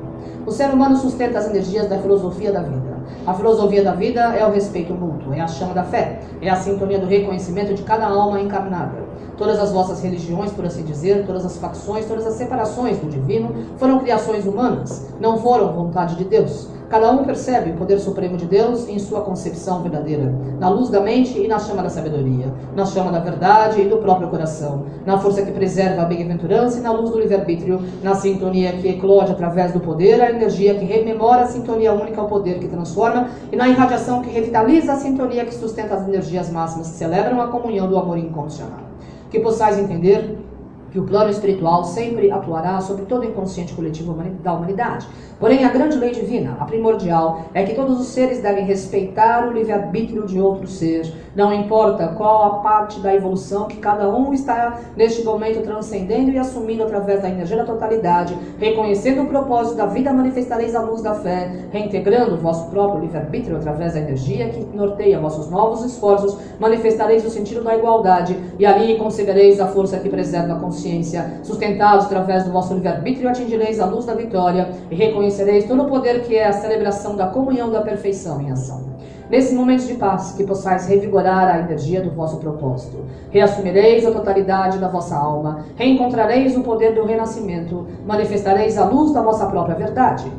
O ser humano sustenta as energias da filosofia da vida. A filosofia da vida é o respeito mútuo, é a chama da fé, é a sintonia do reconhecimento de cada alma encarnada. Todas as vossas religiões, por assim dizer, todas as facções, todas as separações do divino foram criações humanas, não foram vontade de Deus. Cada um percebe o poder supremo de Deus em sua concepção verdadeira, na luz da mente e na chama da sabedoria, na chama da verdade e do próprio coração, na força que preserva a bem-aventurança e na luz do livre-arbítrio, na sintonia que eclode através do poder, a energia que rememora a sintonia única ao poder que transforma e na irradiação que revitaliza a sintonia que sustenta as energias máximas que celebram a comunhão do amor incondicional. Que possais entender que o plano espiritual sempre atuará sobre todo o inconsciente coletivo da humanidade. Porém, a grande lei divina, a primordial, é que todos os seres devem respeitar o livre-arbítrio de outro ser. Não importa qual a parte da evolução que cada um está neste momento transcendendo e assumindo através da energia da totalidade, reconhecendo o propósito da vida, manifestareis a luz da fé, reintegrando o vosso próprio livre-arbítrio através da energia que norteia vossos novos esforços, manifestareis o sentido da igualdade e ali concebereis a força que preserva a consciência. Sustentados através do vosso livre-arbítrio, atingireis a luz da vitória e reconhecereis conhecereis todo o poder que é a celebração da comunhão da perfeição em ação. Nesses momentos de paz, que possais revigorar a energia do vosso propósito. Reassumireis a totalidade da vossa alma, reencontrareis o poder do renascimento, manifestareis a luz da vossa própria verdade,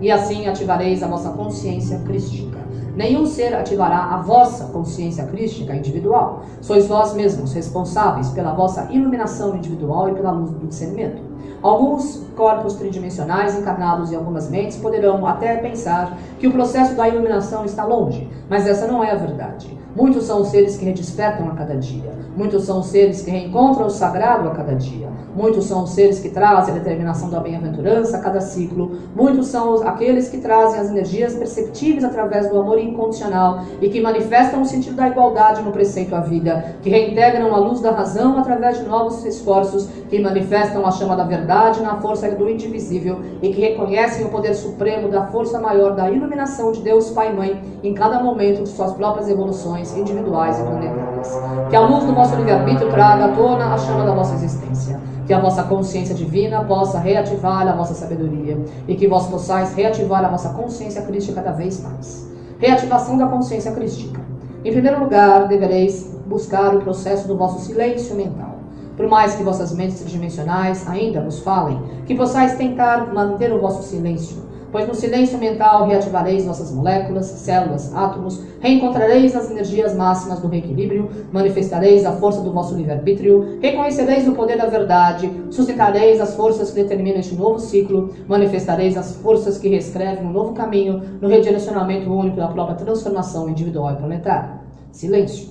e assim ativareis a vossa consciência crística. Nenhum ser ativará a vossa consciência crística individual. Sois vós mesmos responsáveis pela vossa iluminação individual e pela luz do discernimento. Alguns corpos tridimensionais encarnados em algumas mentes poderão até pensar que o processo da iluminação está longe, mas essa não é a verdade. Muitos são os seres que redespertam a cada dia. Muitos são os seres que reencontram o sagrado a cada dia. Muitos são os seres que trazem a determinação da bem-aventurança a cada ciclo. Muitos são aqueles que trazem as energias perceptíveis através do amor incondicional e que manifestam o sentido da igualdade no preceito à vida, que reintegram a luz da razão através de novos esforços, que manifestam a chama da verdade na força do indivisível e que reconhecem o poder supremo da força maior da iluminação de Deus Pai e Mãe em cada momento de suas próprias evoluções individuais e planetárias. Que a luz do vosso livre-arbítrio traga à tona a chama da vossa existência. Que a vossa consciência divina possa reativar a vossa sabedoria e que vós possais reativar a vossa consciência crística cada vez mais. Reativação da consciência crística. Em primeiro lugar, devereis buscar o processo do vosso silêncio mental. Por mais que vossas mentes tridimensionais ainda vos falem, que possais tentar manter o vosso silêncio pois no silêncio mental reativareis vossas moléculas, células, átomos, reencontrareis as energias máximas do reequilíbrio, manifestareis a força do vosso livre-arbítrio, reconhecereis o poder da verdade, sustentareis as forças que determinam este novo ciclo, manifestareis as forças que reescrevem um novo caminho no redirecionamento único da própria transformação individual e planetária. Silêncio.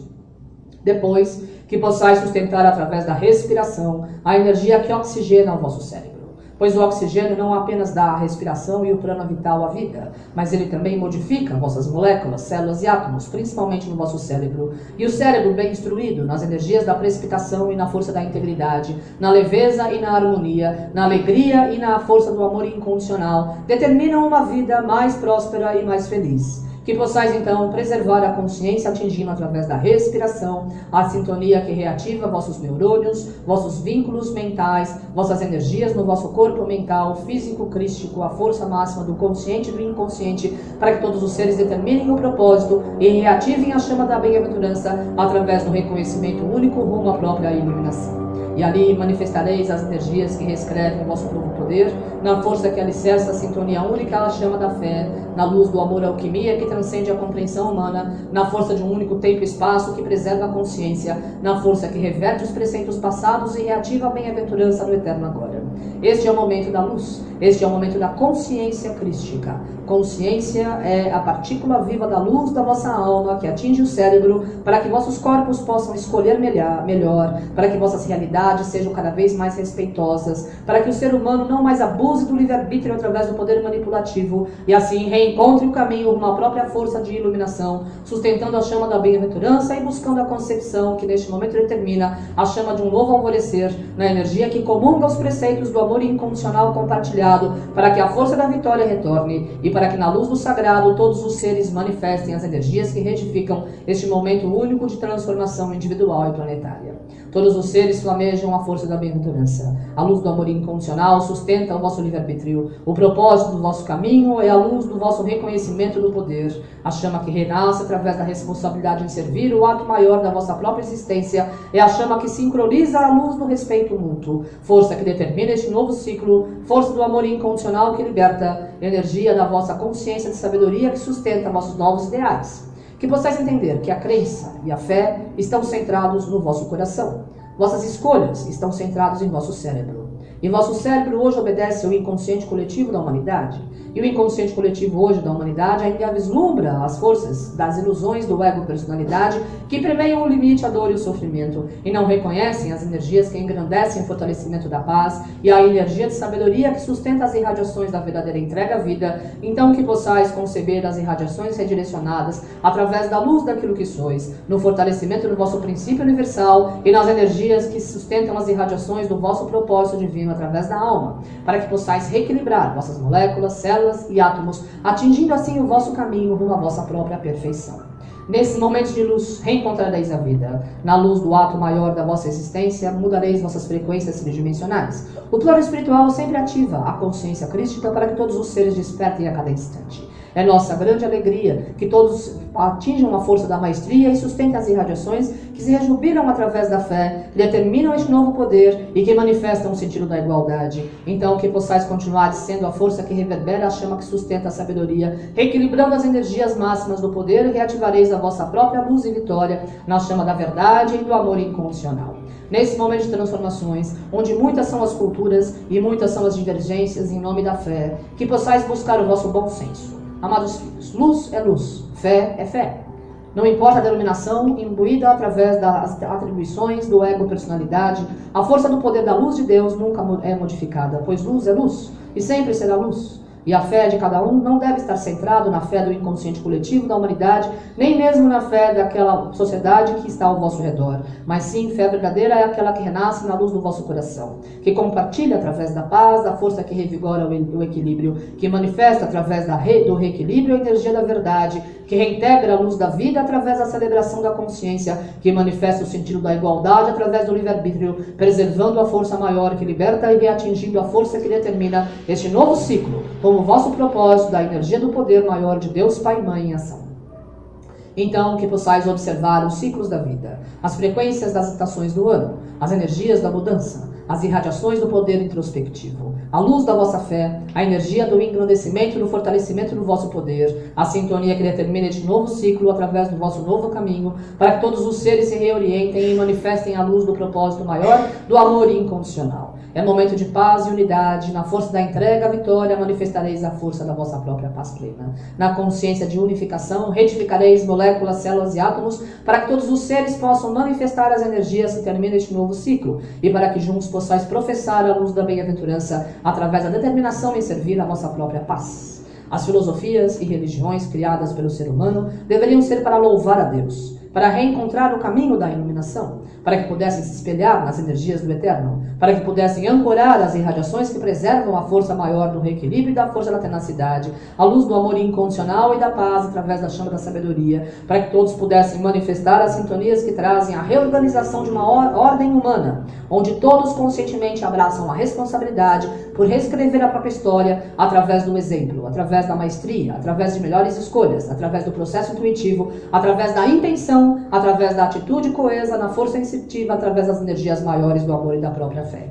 Depois, que possais sustentar através da respiração a energia que oxigena o vosso cérebro pois o oxigênio não apenas dá a respiração e o prana vital à vida, mas ele também modifica vossas moléculas, células e átomos, principalmente no vosso cérebro. E o cérebro, bem instruído nas energias da precipitação e na força da integridade, na leveza e na harmonia, na alegria e na força do amor incondicional, determinam uma vida mais próspera e mais feliz. Que possais então preservar a consciência atingindo através da respiração a sintonia que reativa vossos neurônios, vossos vínculos mentais, vossas energias no vosso corpo mental, físico, crístico, a força máxima do consciente e do inconsciente, para que todos os seres determinem o propósito e reativem a chama da bem-aventurança através do reconhecimento único rumo à própria iluminação. E ali manifestareis as energias que reescrevem o vosso novo poder, na força que alicerça a sintonia única à chama da fé, na luz do amor alquimia que transcende a compreensão humana, na força de um único tempo e espaço que preserva a consciência, na força que reverte os preceitos passados e reativa a bem-aventurança no eterno agora. Este é o momento da luz, este é o momento da consciência crística. Consciência é a partícula viva da luz da vossa alma que atinge o cérebro para que vossos corpos possam escolher melhor, para que vossas realidades sejam cada vez mais respeitosas, para que o ser humano não mais abuse do livre-arbítrio através do poder manipulativo e assim reencontre o caminho rumo à própria força de iluminação, sustentando a chama da bem-aventurança e buscando a concepção que neste momento determina a chama de um novo alvorecer na energia que comunga os preceitos do amor incondicional compartilhado para que a força da vitória retorne e para que na luz do sagrado todos os seres manifestem as energias que retificam este momento único de transformação individual e planetária. Todos os seres flamejam a força da bem-aventurança. A luz do amor incondicional sustenta o vosso livre-arbítrio. O propósito do vosso caminho é a luz do vosso reconhecimento do poder. A chama que renasce através da responsabilidade em servir o ato maior da vossa própria existência é a chama que sincroniza a luz do respeito mútuo. Força que determina este novo ciclo. Força do amor incondicional que liberta. Energia da vossa consciência de sabedoria que sustenta vossos novos ideais. Que possais entender que a crença e a fé estão centrados no vosso coração. Vossas escolhas estão centradas em vosso cérebro. E vosso cérebro hoje obedece ao inconsciente coletivo da humanidade. E o inconsciente coletivo hoje da humanidade ainda vislumbra as forças das ilusões do ego-personalidade que premeiam o limite, a dor e o sofrimento e não reconhecem as energias que engrandecem o fortalecimento da paz e a energia de sabedoria que sustenta as irradiações da verdadeira entrega à vida. Então que possais conceber as irradiações redirecionadas através da luz daquilo que sois, no fortalecimento do vosso princípio universal e nas energias que sustentam as irradiações do vosso propósito divino através da alma, para que possais reequilibrar vossas moléculas, células, e átomos, atingindo assim o vosso caminho rumo à vossa própria perfeição. Nesses momentos de luz, reencontrareis a vida. Na luz do ato maior da vossa existência, mudareis vossas frequências tridimensionais. O plano espiritual sempre ativa a consciência crística para que todos os seres despertem a cada instante. É nossa grande alegria que todos atinjam a força da maestria e sustentem as irradiações que se rejubilam através da fé, determinam este novo poder e que manifestam o sentido da igualdade. Então, que possais continuar sendo a força que reverbera a chama que sustenta a sabedoria, reequilibrando as energias máximas do poder, reativareis a vossa própria luz e vitória na chama da verdade e do amor incondicional. Nesse momento de transformações, onde muitas são as culturas e muitas são as divergências em nome da fé, que possais buscar o vosso bom senso Amados filhos, luz é luz, fé é fé. Não importa a denominação imbuída através das atribuições do ego personalidade, a força do poder da luz de Deus nunca é modificada, pois luz é luz e sempre será luz. E a fé de cada um não deve estar centrado na fé do inconsciente coletivo da humanidade, nem mesmo na fé daquela sociedade que está ao vosso redor. Mas sim, fé verdadeira é aquela que renasce na luz do vosso coração, que compartilha através da paz, da força que revigora o equilíbrio, que manifesta através da do reequilíbrio a energia da verdade, que reintegra a luz da vida através da celebração da consciência, que manifesta o sentido da igualdade através do livre-arbítrio, preservando a força maior que liberta e reatingindo a força que determina este novo ciclo, como vosso propósito da energia do poder maior de Deus Pai e Mãe em ação. Então, que possais observar os ciclos da vida, as frequências das estações do ano, as energias da mudança, as irradiações do poder introspectivo, a luz da vossa fé, a energia do engrandecimento e do fortalecimento do vosso poder, a sintonia que determina este novo ciclo através do vosso novo caminho, para que todos os seres se reorientem e manifestem a luz do propósito maior do amor incondicional. É momento de paz e unidade. Na força da entrega, a vitória, manifestareis a força da vossa própria paz plena. Na consciência de unificação, retificareis moléculas, células e átomos, para que todos os seres possam manifestar as energias que termina este novo ciclo, e para que juntos possais professar a luz da bem-aventurança através da determinação em servir a vossa própria paz. As filosofias e religiões criadas pelo ser humano deveriam ser para louvar a Deus, para reencontrar o caminho da iluminação, para que pudessem se espelhar nas energias do eterno, para que pudessem ancorar as irradiações que preservam a força maior do reequilíbrio e da força da tenacidade, a luz do amor incondicional e da paz através da chama da sabedoria, para que todos pudessem manifestar as sintonias que trazem a reorganização de uma or ordem humana, onde todos conscientemente abraçam a responsabilidade por reescrever a própria história através do exemplo, através da maestria, através de melhores escolhas, através do processo intuitivo, através da intenção, através da atitude coesa na força sensitiva através das energias maiores do amor e da própria fé.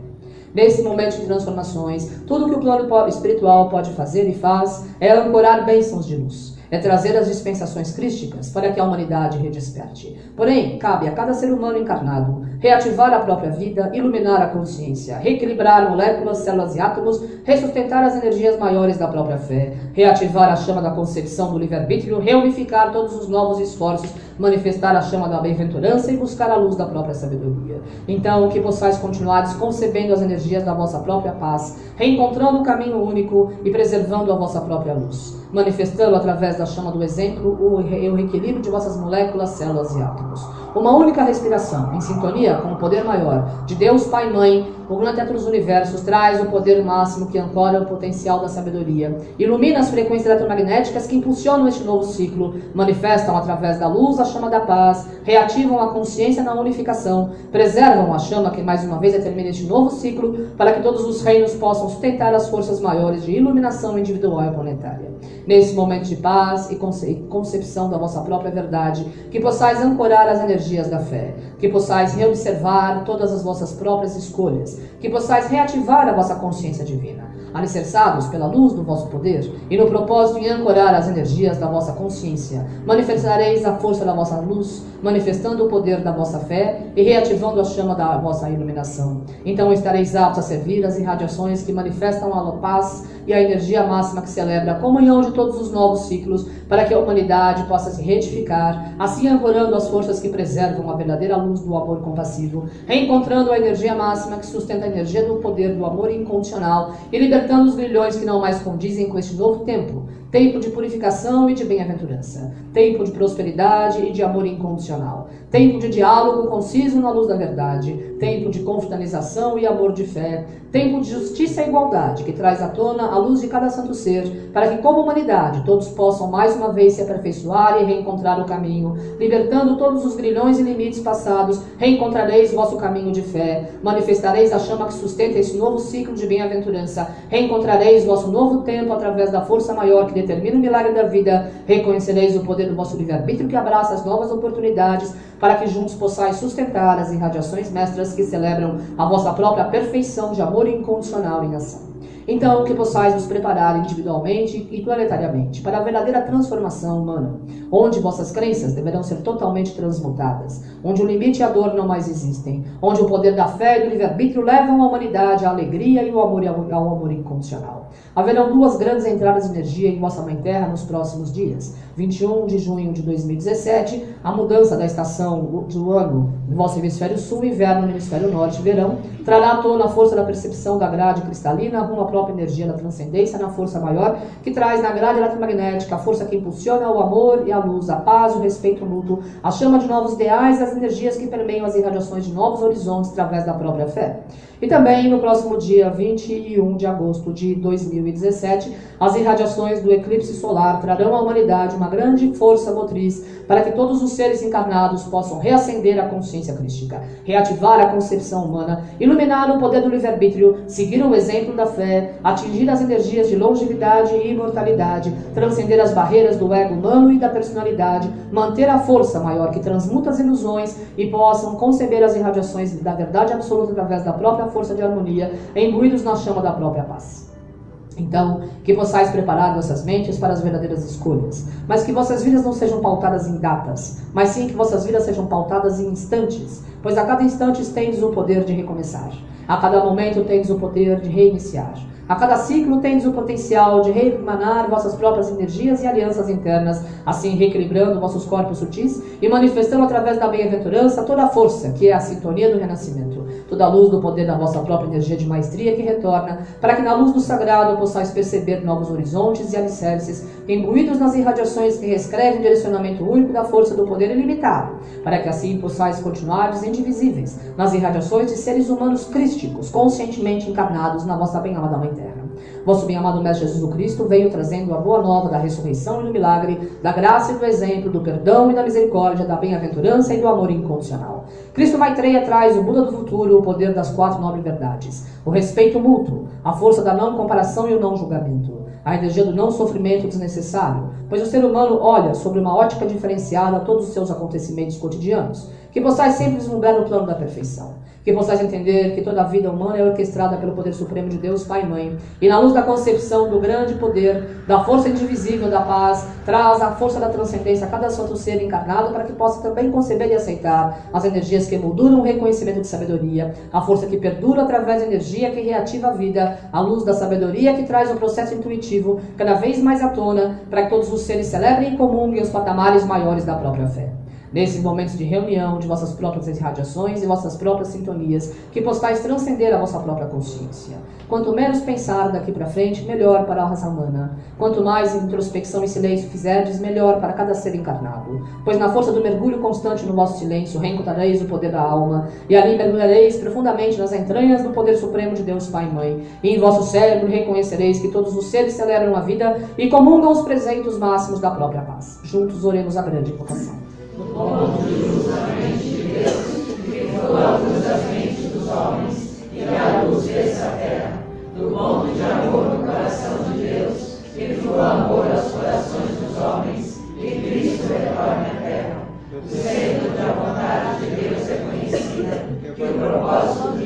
Nesse momento de transformações, tudo que o plano espiritual pode fazer e faz é ancorar bênçãos de luz é trazer as dispensações crísticas para que a humanidade redesperte. Porém, cabe a cada ser humano encarnado reativar a própria vida, iluminar a consciência, reequilibrar moléculas, células e átomos, ressustentar as energias maiores da própria fé, reativar a chama da concepção do livre-arbítrio, reunificar todos os novos esforços, manifestar a chama da bem-aventurança e buscar a luz da própria sabedoria. Então, que possais continuar concebendo as energias da vossa própria paz, reencontrando o caminho único e preservando a vossa própria luz, manifestando através da chama do exemplo o, o equilíbrio de vossas moléculas, células e átomos. uma única respiração, em sintonia com o poder maior de Deus Pai e Mãe, o grande teto dos universos, traz o poder máximo que ancora o potencial da sabedoria, ilumina as frequências eletromagnéticas que impulsionam este novo ciclo, manifestam através da luz a chama da paz, reativam a consciência na unificação, preservam a chama que mais uma vez determina este novo ciclo, para que todos os reinos possam sustentar as forças maiores de iluminação individual e planetária. Nesse momento de paz e concepção da vossa própria verdade, que possais ancorar as energias da fé, que possais reobservar todas as vossas próprias escolhas, que possais reativar a vossa consciência divina alicerçados pela luz do vosso poder e no propósito em ancorar as energias da vossa consciência, manifestareis a força da vossa luz, manifestando o poder da vossa fé e reativando a chama da vossa iluminação. Então estareis aptos a servir as irradiações que manifestam a paz e a energia máxima que celebra a comunhão de todos os novos ciclos, para que a humanidade possa se retificar, assim ancorando as forças que preservam a verdadeira luz do amor compassivo, reencontrando a energia máxima que sustenta a energia do poder do amor incondicional e libertando os grilhões que não mais condizem com este novo tempo, tempo de purificação e de bem-aventurança, tempo de prosperidade e de amor incondicional, tempo de diálogo conciso na luz da verdade, tempo de confraternização e amor de fé, tempo de justiça e igualdade que traz à tona a luz de cada santo ser, para que como humanidade todos possam mais uma vez se aperfeiçoar e reencontrar o caminho, libertando todos os grilhões e limites passados, reencontrareis vosso caminho de fé, manifestareis a chama que sustenta esse novo ciclo de bem-aventurança, reencontrareis vosso novo tempo através da força maior que determina o milagre da vida, reconhecereis o poder do vosso livre-arbítrio que abraça as novas oportunidades, para que juntos possais sustentar as irradiações mestras que celebram a vossa própria perfeição de amor incondicional em ação. Então, que possais nos preparar individualmente e planetariamente para a verdadeira transformação humana, onde vossas crenças deverão ser totalmente transmutadas, onde o limite e a dor não mais existem, onde o poder da fé e do livre-arbítrio levam a humanidade à alegria e amor, ao amor incondicional. Haverão duas grandes entradas de energia em vossa Mãe Terra nos próximos dias. 21 de junho de 2017, a mudança da estação do ano no vosso hemisfério sul, inverno no hemisfério norte, verão, trará à tona a força da percepção da grade cristalina rumo à própria energia da transcendência na força maior, que traz na grade eletromagnética a força que impulsiona o amor e a luz, a paz, o respeito mútuo, a chama de novos ideais e as energias que permeiam as irradiações de novos horizontes através da própria fé. E também no próximo dia 21 de agosto de 2017, as irradiações do eclipse solar trarão à humanidade uma grande força motriz para que todos os seres encarnados possam reacender a consciência crística, reativar a concepção humana, iluminar o poder do livre-arbítrio, seguir o exemplo da fé, atingir as energias de longevidade e imortalidade, transcender as barreiras do ego humano e da personalidade, manter a força maior que transmuta as ilusões e possam conceber as irradiações da verdade absoluta através da própria força de harmonia, imbuídos na chama da própria paz. Então, que possais preparar vossas mentes para as verdadeiras escolhas, mas que vossas vidas não sejam pautadas em datas, mas sim que vossas vidas sejam pautadas em instantes, pois a cada instante tendes o poder de recomeçar, a cada momento tendes o poder de reiniciar. A cada ciclo tendes o potencial de reemanar vossas próprias energias e alianças internas, assim reequilibrando vossos corpos sutis e manifestando através da bem-aventurança toda a força que é a sintonia do renascimento, toda a luz do poder da vossa própria energia de maestria que retorna, para que na luz do sagrado possais perceber novos horizontes e alicerces, imbuídos nas irradiações que reescrevem o direcionamento único da força do poder ilimitado, para que assim possais continuar indivisíveis nas irradiações de seres humanos crísticos, conscientemente encarnados na vossa bem-amada Mãe Terra. Vosso bem-amado Mestre Jesus Cristo veio trazendo a boa nova da ressurreição e do milagre, da graça e do exemplo, do perdão e da misericórdia, da bem-aventurança e do amor incondicional. Cristo Maitreya traz o Buda do futuro, o poder das quatro nobres verdades, o respeito mútuo, a força da não comparação e o não julgamento, a energia do não sofrimento desnecessário, pois o ser humano olha sobre uma ótica diferenciada a todos os seus acontecimentos cotidianos, que possais sempre deslumbrar no plano da perfeição que possais entender que toda a vida humana é orquestrada pelo poder supremo de Deus, Pai e Mãe, e na luz da concepção do grande poder, da força indivisível da paz, traz a força da transcendência a cada santo ser encarnado para que possa também conceber e aceitar as energias que molduram o reconhecimento de sabedoria, a força que perdura através da energia que reativa a vida, a luz da sabedoria que traz o processo intuitivo cada vez mais à tona, para que todos os seres celebrem e comunguem os patamares maiores da própria fé. Nesses momentos de reunião de vossas próprias irradiações e vossas próprias sintonias, que possais transcender a vossa própria consciência. Quanto menos pensar daqui para frente, melhor para a raça humana. Quanto mais introspecção e silêncio fizerdes, melhor para cada ser encarnado. Pois na força do mergulho constante no vosso silêncio, reencontrareis o poder da alma, e ali mergulhareis profundamente nas entranhas do poder supremo de Deus Pai e Mãe. E em vosso cérebro reconhecereis que todos os seres celebram a vida e comungam os presentes máximos da própria paz. Juntos oremos a grande invocação ponto de luz na mente de Deus, que flua a luz das mentes dos homens, e a luz dessa terra, do ponto de amor no coração de Deus, que flua amor aos corações dos homens, e Cristo retorne à terra. Do centro da vontade de Deus é conhecida, que o propósito guia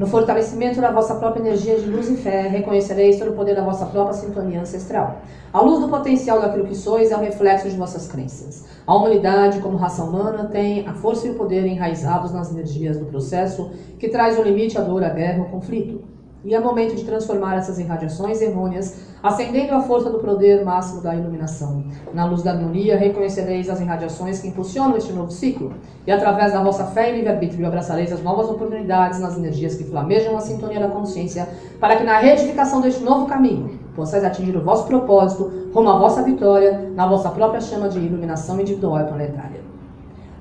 No fortalecimento da vossa própria energia de luz e fé, reconhecereis todo o poder da vossa própria sintonia ancestral. A luz do potencial daquilo que sois é o reflexo de vossas crenças. A humanidade, como raça humana, tem a força e o poder enraizados nas energias do processo que traz o limite à dor, à guerra, ao conflito. E é momento de transformar essas irradiações errôneas, acendendo a força do poder máximo da iluminação. Na luz da harmonia, reconhecereis as irradiações que impulsionam este novo ciclo, e através da vossa fé e livre-arbítrio abraçareis as novas oportunidades nas energias que flamejam a sintonia da consciência, para que na retificação deste novo caminho possais atingir o vosso propósito, rumo à vossa vitória, na vossa própria chama de iluminação individual e planetária.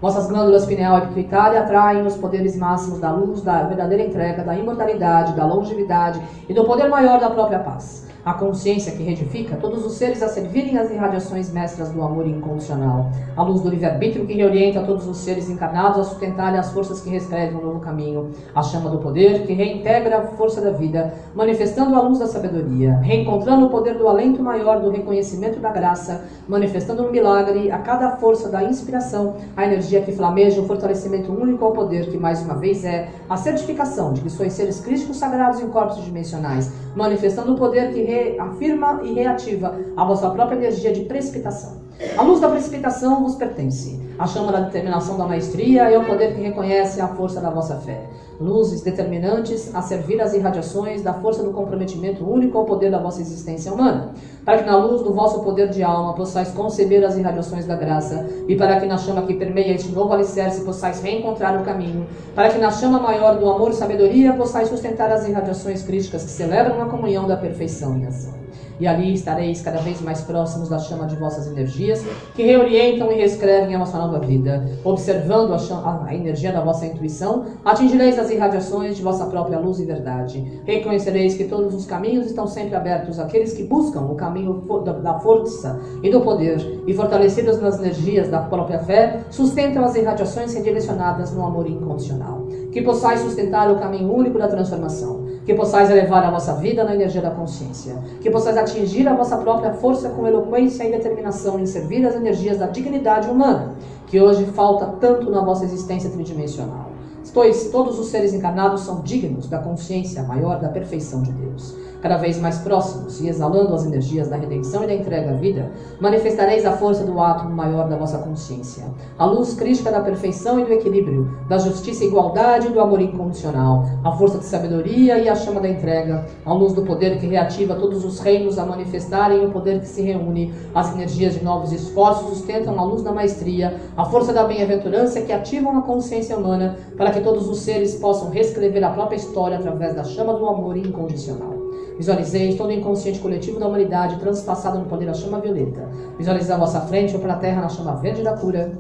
Vossas glândulas pineal e pituitária atraem os poderes máximos da luz, da verdadeira entrega, da imortalidade, da longevidade e do poder maior da própria paz a consciência que retifica todos os seres a servirem as irradiações mestras do amor incondicional, a luz do livre-arbítrio que reorienta todos os seres encarnados a sustentarem as forças que reescrevem o novo caminho, a chama do poder que reintegra a força da vida, manifestando a luz da sabedoria, reencontrando o poder do alento maior do reconhecimento da graça, manifestando no milagre a cada força da inspiração, a energia que flameja o fortalecimento único ao poder que mais uma vez é a certificação de que sois seres crísticos sagrados em corpos dimensionais, manifestando o poder que reafirma e reativa a vossa própria energia de precipitação. A luz da precipitação vos pertence. A chama da determinação da maestria é o poder que reconhece a força da vossa fé luzes determinantes a servir as irradiações da força do comprometimento único ao poder da vossa existência humana, para que na luz do vosso poder de alma possais conceber as irradiações da graça, e para que na chama que permeia este novo alicerce possais reencontrar o caminho, para que na chama maior do amor e sabedoria possais sustentar as irradiações críticas que celebram a comunhão da perfeição em ação e ali estareis cada vez mais próximos da chama de vossas energias, que reorientam e reescrevem a vossa nova vida. Observando a, chama, a, energia da vossa intuição, atingireis as irradiações de vossa própria luz e verdade. Reconhecereis que todos os caminhos estão sempre abertos àqueles que buscam o caminho da força e do poder, e fortalecidos nas energias da própria fé, sustentam as irradiações redirecionadas no amor incondicional. Que possais sustentar o caminho único da transformação que possais elevar a vossa vida na energia da consciência, que possais atingir a vossa própria força com eloquência e determinação em servir as energias da dignidade humana, que hoje falta tanto na vossa existência tridimensional. Pois todos os seres encarnados são dignos da consciência maior da perfeição de Deus. Cada vez mais próximos e exalando as energias da redenção e da entrega à vida, manifestareis a força do átomo maior da vossa consciência, a luz crítica da perfeição e do equilíbrio, da justiça e igualdade e do amor incondicional, a força de sabedoria e a chama da entrega, a luz do poder que reativa todos os reinos a manifestarem o poder que se reúne, as energias de novos esforços sustentam a luz da maestria, a força da bem-aventurança que ativam a consciência humana para que todos os seres possam reescrever a própria história através da chama do amor incondicional. Visualizeis todo o inconsciente coletivo da humanidade transpassado no poder da chama violeta. Visualizei a vossa frente ou para a terra na chama verde da cura,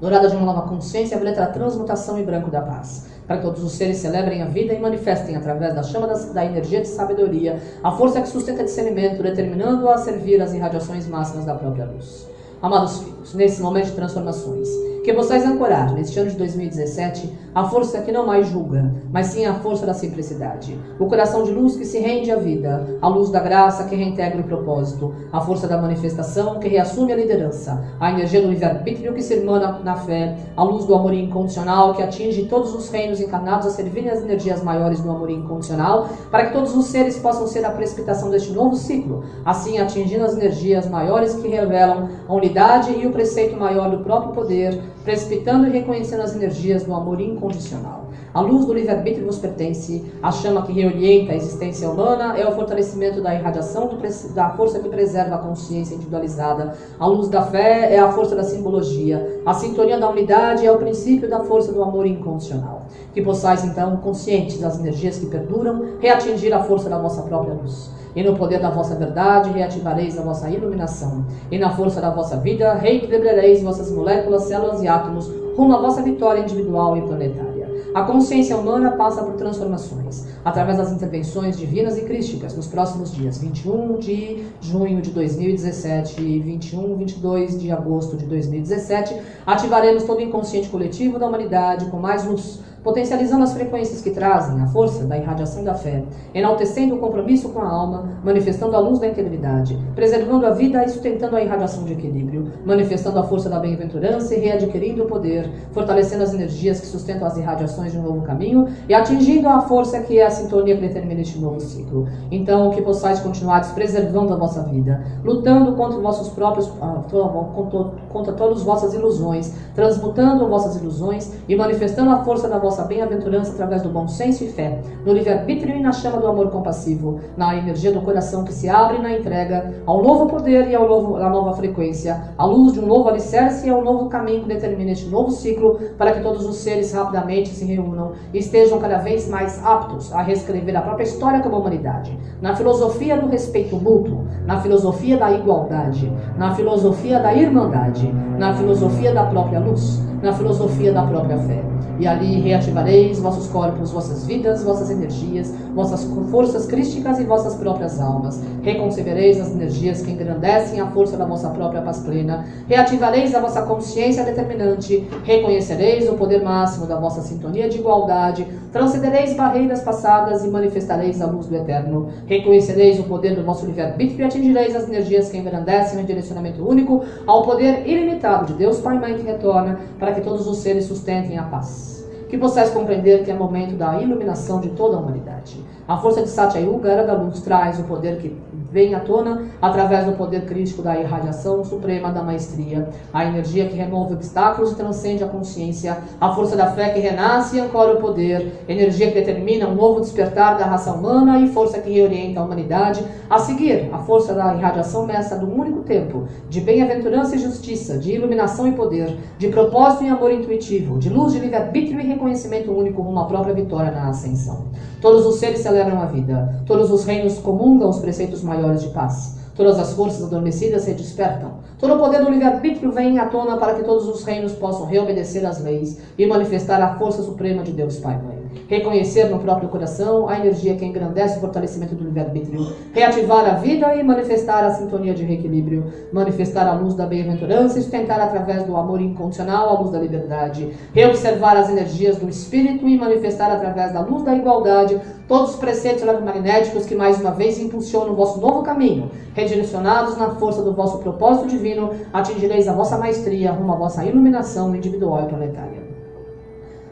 dourada de uma nova consciência, violeta da transmutação e branco da paz. Para que todos os seres celebrem a vida e manifestem através da chama da, da energia de sabedoria a força que sustenta discernimento, determinando-a a servir as irradiações máximas da própria luz. Amados filhos, nesse momento de transformações, que possais ancorar neste ano de 2017 a força que não mais julga, mas sim a força da simplicidade. O coração de luz que se rende à vida, a luz da graça que reintegra o propósito, a força da manifestação que reassume a liderança, a energia do livre-arbítrio que se irmana na fé, a luz do amor incondicional que atinge todos os reinos encarnados a servirem as energias maiores do amor incondicional, para que todos os seres possam ser a precipitação deste novo ciclo, assim atingindo as energias maiores que revelam a unidade e o preceito maior do próprio poder, precipitando e reconhecendo as energias do amor incondicional. A luz do livre-arbítrio vos pertence, a chama que reorienta a existência humana é o fortalecimento da irradiação do, da força que preserva a consciência individualizada. A luz da fé é a força da simbologia. A sintonia da unidade é o princípio da força do amor incondicional. Que possais, então, conscientes das energias que perduram, reatingir a força da vossa própria luz. E no poder da vossa verdade reativareis a vossa iluminação. E na força da vossa vida reequilibrareis vossas moléculas, células e átomos rumo à vossa vitória individual e planetária. A consciência humana passa por transformações através das intervenções divinas e crísticas nos próximos dias 21 de junho de 2017 e 21 e 22 de agosto de 2017. Ativaremos todo o inconsciente coletivo da humanidade com mais luz potencializando as frequências que trazem a força da irradiação da fé, enaltecendo o compromisso com a alma, manifestando a luz da integridade, preservando a vida e sustentando a irradiação de equilíbrio, manifestando a força da bem-aventurança e readquirindo o poder, fortalecendo as energias que sustentam as irradiações de um novo caminho e atingindo a força que é a sintonia que determina este novo ciclo. Então, que possais continuar preservando a vossa vida, lutando contra vossos próprios, ah, contra todas as vossas ilusões, transmutando vossas ilusões e manifestando a força da vossa vossa bem-aventurança através do bom senso e fé, no livre-arbítrio e na chama do amor compassivo, na energia do coração que se abre na entrega ao novo poder e ao novo, à nova frequência, à luz de um novo alicerce e ao novo caminho que determina este novo ciclo, para que todos os seres rapidamente se reúnam e estejam cada vez mais aptos a reescrever a própria história como humanidade, na filosofia do respeito mútuo, na filosofia da igualdade, na filosofia da irmandade, na filosofia da própria luz, na filosofia da própria fé. E ali reativareis vossos corpos, vossas vidas, vossas energias, vossas forças crísticas e vossas próprias almas. Reconcebereis as energias que engrandecem a força da vossa própria paz plena. Reativareis a vossa consciência determinante. Reconhecereis o poder máximo da vossa sintonia de igualdade. Transcendereis barreiras passadas e manifestareis a luz do eterno. Reconhecereis o poder do vosso livre-arbítrio e atingireis as energias que engrandecem o direcionamento único ao poder ilimitado de Deus Pai e Mãe que retorna para que todos os seres sustentem a paz que possais compreender que é momento da iluminação de toda a humanidade. A força de Satya Yuga, era da luz, traz o poder que vem à tona através do poder crítico da irradiação suprema da maestria, a energia que remove obstáculos e transcende a consciência, a força da fé que renasce e ancora o poder, energia que determina um novo despertar da raça humana e força que reorienta a humanidade. A seguir a força da irradiação mestra do único tempo, de bem-aventurança e justiça, de iluminação e poder, de propósito e amor intuitivo, de luz de livre-arbítrio e reconhecimento único rumo à própria vitória na ascensão. Todos os seres celebram a vida, todos os reinos comungam os preceitos maiores de paz. Todas as forças adormecidas se despertam. Todo o poder do livre-arbítrio vem à tona para que todos os reinos possam reobedecer às leis e manifestar a força suprema de Deus Pai. Reconhecer no próprio coração a energia que engrandece o fortalecimento do livre-arbítrio. Reativar a vida e manifestar a sintonia de reequilíbrio. Manifestar a luz da bem-aventurança e sustentar através do amor incondicional a luz da liberdade. Reobservar as energias do espírito e manifestar através da luz da igualdade todos os preceitos eletromagnéticos que mais uma vez impulsionam o vosso novo caminho. Redirecionados na força do vosso propósito divino, atingireis a vossa maestria rumo à vossa iluminação individual e planetária.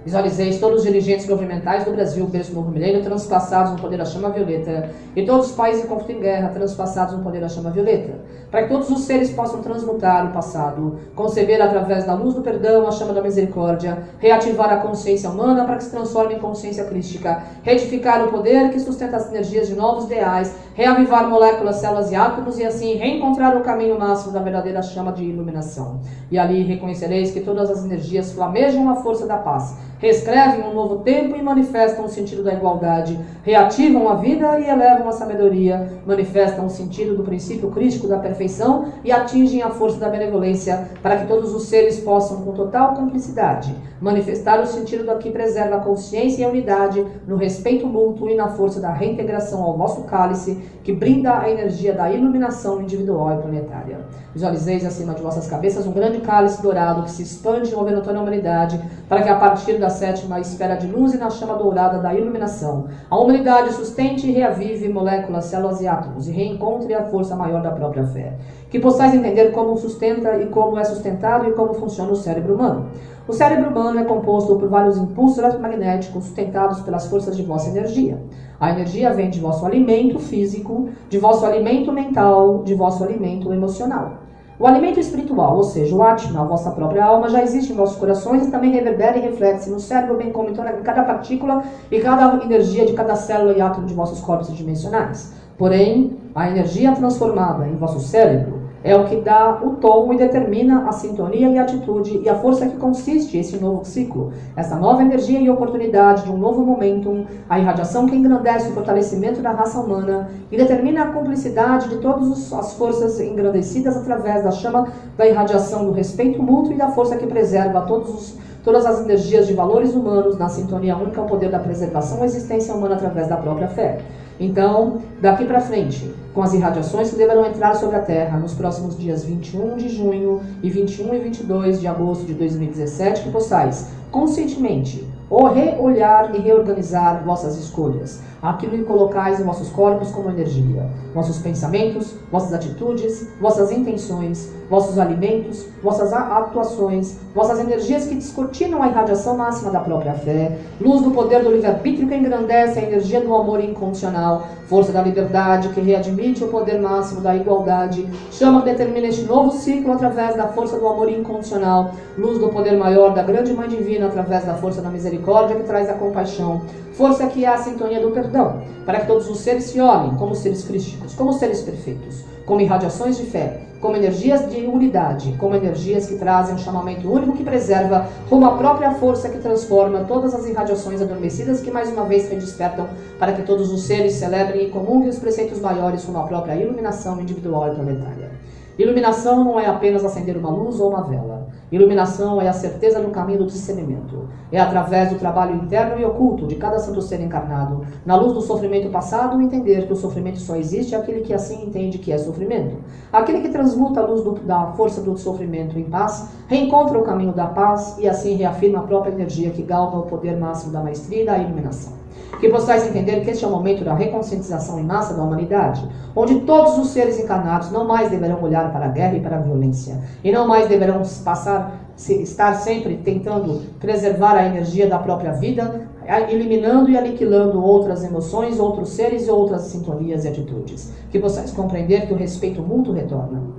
Visualizeis todos os dirigentes governamentais do Brasil, berço novo milênio, transpassados no poder da chama violeta, e todos os países em conflito em guerra, transpassados no poder da chama violeta, para que todos os seres possam transmutar o passado, conceber através da luz do perdão a chama da misericórdia, reativar a consciência humana para que se transforme em consciência crística, retificar o poder que sustenta as energias de novos ideais, reavivar moléculas, células e átomos e assim reencontrar o caminho máximo da verdadeira chama de iluminação. E ali reconhecereis que todas as energias flamejam a força da paz reescrevem um novo tempo e manifestam o sentido da igualdade, reativam a vida e elevam a sabedoria, manifestam o sentido do princípio crítico da perfeição e atingem a força da benevolência, para que todos os seres possam, com total cumplicidade, manifestar o sentido do que preserva a consciência e a unidade, no respeito mútuo e na força da reintegração ao vosso cálice, que brinda a energia da iluminação individual e planetária. Visualizeis acima de vossas cabeças um grande cálice dourado que se expande envolvendo toda a humanidade, para que a partir da sétima esfera de luz e na chama dourada da iluminação, a humanidade sustente e reavive moléculas, células e átomos e reencontre a força maior da própria fé. Que possais entender como sustenta e como é sustentado e como funciona o cérebro humano. O cérebro humano é composto por vários impulsos eletromagnéticos sustentados pelas forças de vossa energia. A energia vem de vosso alimento físico, de vosso alimento mental, de vosso alimento emocional. O alimento espiritual, ou seja, o Atma, a vossa própria alma, já existe em vossos corações e também reverbera e reflete-se no cérebro, bem como em cada partícula e cada energia de cada célula e átomo de vossos corpos dimensionais. Porém, a energia transformada em vosso cérebro é o que dá o tom e determina a sintonia e a atitude e a força que consiste esse novo ciclo, essa nova energia e oportunidade de um novo momentum, a irradiação que engrandece o fortalecimento da raça humana e determina a cumplicidade de todas as forças engrandecidas através da chama da irradiação do respeito mútuo e da força que preserva todos os, todas as energias de valores humanos na sintonia única ao poder da preservação e existência humana através da própria fé. Então, daqui para frente, com as irradiações que deverão entrar sobre a Terra nos próximos dias 21 de junho e 21 e 22 de agosto de 2017, que possais conscientemente ou reolhar e reorganizar vossas escolhas, aquilo que colocais em vossos corpos como energia, vossos pensamentos, vossas atitudes, vossas intenções, vossos alimentos, vossas atuações, vossas energias que descortinam a irradiação máxima da própria fé, luz do poder do livre-arbítrio que engrandece a energia do amor incondicional, força da liberdade que readmite o poder máximo da igualdade, chama que determina este novo ciclo através da força do amor incondicional, luz do poder maior da grande mãe divina através da força da misericórdia que traz a compaixão, força que é a sintonia do perdão, para que todos os seres se olhem como seres crísticos, como seres perfeitos, como irradiações de fé, como energias de unidade, como energias que trazem um chamamento único que preserva, como a própria força que transforma todas as irradiações adormecidas que mais uma vez redespertam para que todos os seres celebrem e comunguem os preceitos maiores como a própria iluminação individual e planetária. Iluminação não é apenas acender uma luz ou uma vela. Iluminação é a certeza no caminho do discernimento. É através do trabalho interno e oculto de cada santo ser encarnado, na luz do sofrimento passado, entender que o sofrimento só existe aquele que assim entende que é sofrimento. Aquele que transmuta a luz do, da força do sofrimento em paz, reencontra o caminho da paz e assim reafirma a própria energia que galga o poder máximo da maestria e da iluminação. Que possais entender que este é o momento da reconscientização em massa da humanidade, onde todos os seres encarnados não mais deverão olhar para a guerra e para a violência, e não mais deverão passar, estar sempre tentando preservar a energia da própria vida, eliminando e aniquilando outras emoções, outros seres e outras sintonias e atitudes. Que possais compreender que o respeito mútuo retorna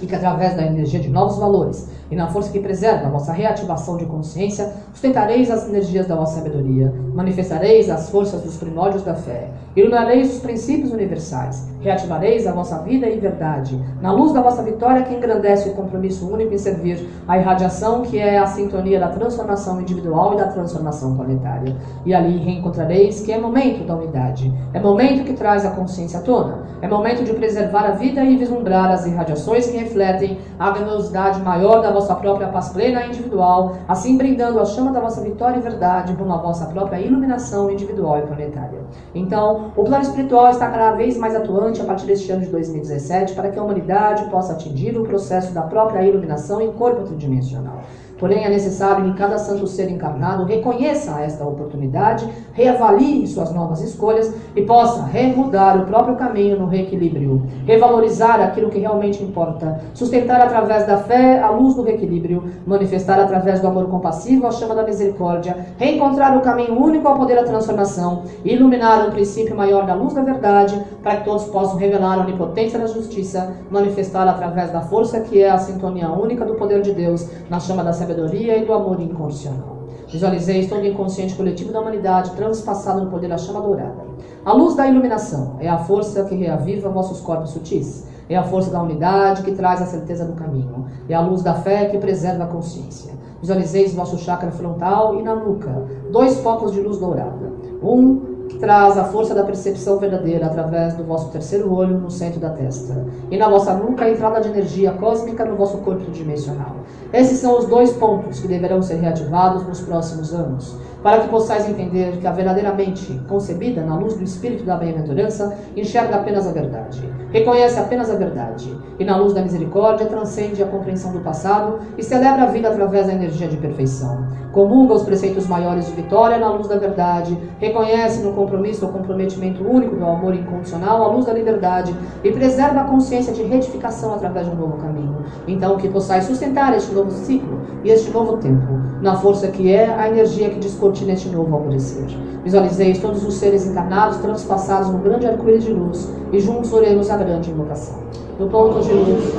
e que através da energia de novos valores e na força que preserva a vossa reativação de consciência, sustentareis as energias da vossa sabedoria, manifestareis as forças dos primórdios da fé, iluminareis os princípios universais, reativareis a vossa vida e verdade, na luz da vossa vitória que engrandece o compromisso único em servir a irradiação que é a sintonia da transformação individual e da transformação planetária. E ali reencontrareis que é momento da unidade, é momento que traz a consciência à tona, é momento de preservar a vida e vislumbrar as irradiações que refletem a grandiosidade maior da vossa própria paz plena individual, assim brindando a chama da vossa vitória e verdade rumo à vossa própria iluminação individual e planetária. Então, o plano espiritual está cada vez mais atuante a partir deste ano de 2017 para que a humanidade possa atingir o processo da própria iluminação em corpo tridimensional. Porém, é necessário que cada santo ser encarnado reconheça esta oportunidade, reavalie suas novas escolhas e possa remudar o próprio caminho no reequilíbrio, revalorizar aquilo que realmente importa, sustentar através da fé a luz do reequilíbrio, manifestar através do amor compassivo a chama da misericórdia, reencontrar o caminho único ao poder da transformação, iluminar o princípio maior da luz da verdade, para que todos possam revelar a onipotência da justiça, manifestar através da força que é a sintonia única do poder de Deus na chama da sabedoria e do amor incondicional. Visualizeis todo o inconsciente coletivo da humanidade transpassado no poder da chama dourada. A luz da iluminação é a força que reaviva vossos corpos sutis. É a força da unidade que traz a certeza do caminho. É a luz da fé que preserva a consciência. Visualizeis vosso chakra frontal e na nuca dois focos de luz dourada. Um traz a força da percepção verdadeira através do vosso terceiro olho no centro da testa. E na vossa nuca a entrada de energia cósmica no vosso corpo dimensional. Esses são os dois pontos que deverão ser reativados nos próximos anos para que possais entender que a verdadeiramente concebida na luz do Espírito da bem-aventurança enxerga apenas a verdade, reconhece apenas a verdade, e na luz da misericórdia transcende a compreensão do passado e celebra a vida através da energia de perfeição. Comunga os preceitos maiores de vitória na luz da verdade, reconhece no compromisso o comprometimento único do amor incondicional à luz da liberdade e preserva a consciência de retificação através de um novo caminho. Então, que possais sustentar este novo ciclo e este novo tempo, na força que é a energia que curtir neste novo alvorecer. Visualizeis todos os seres encarnados transpassados no grande arco-íris de luz e juntos oremos a grande invocação. Do ponto de luz.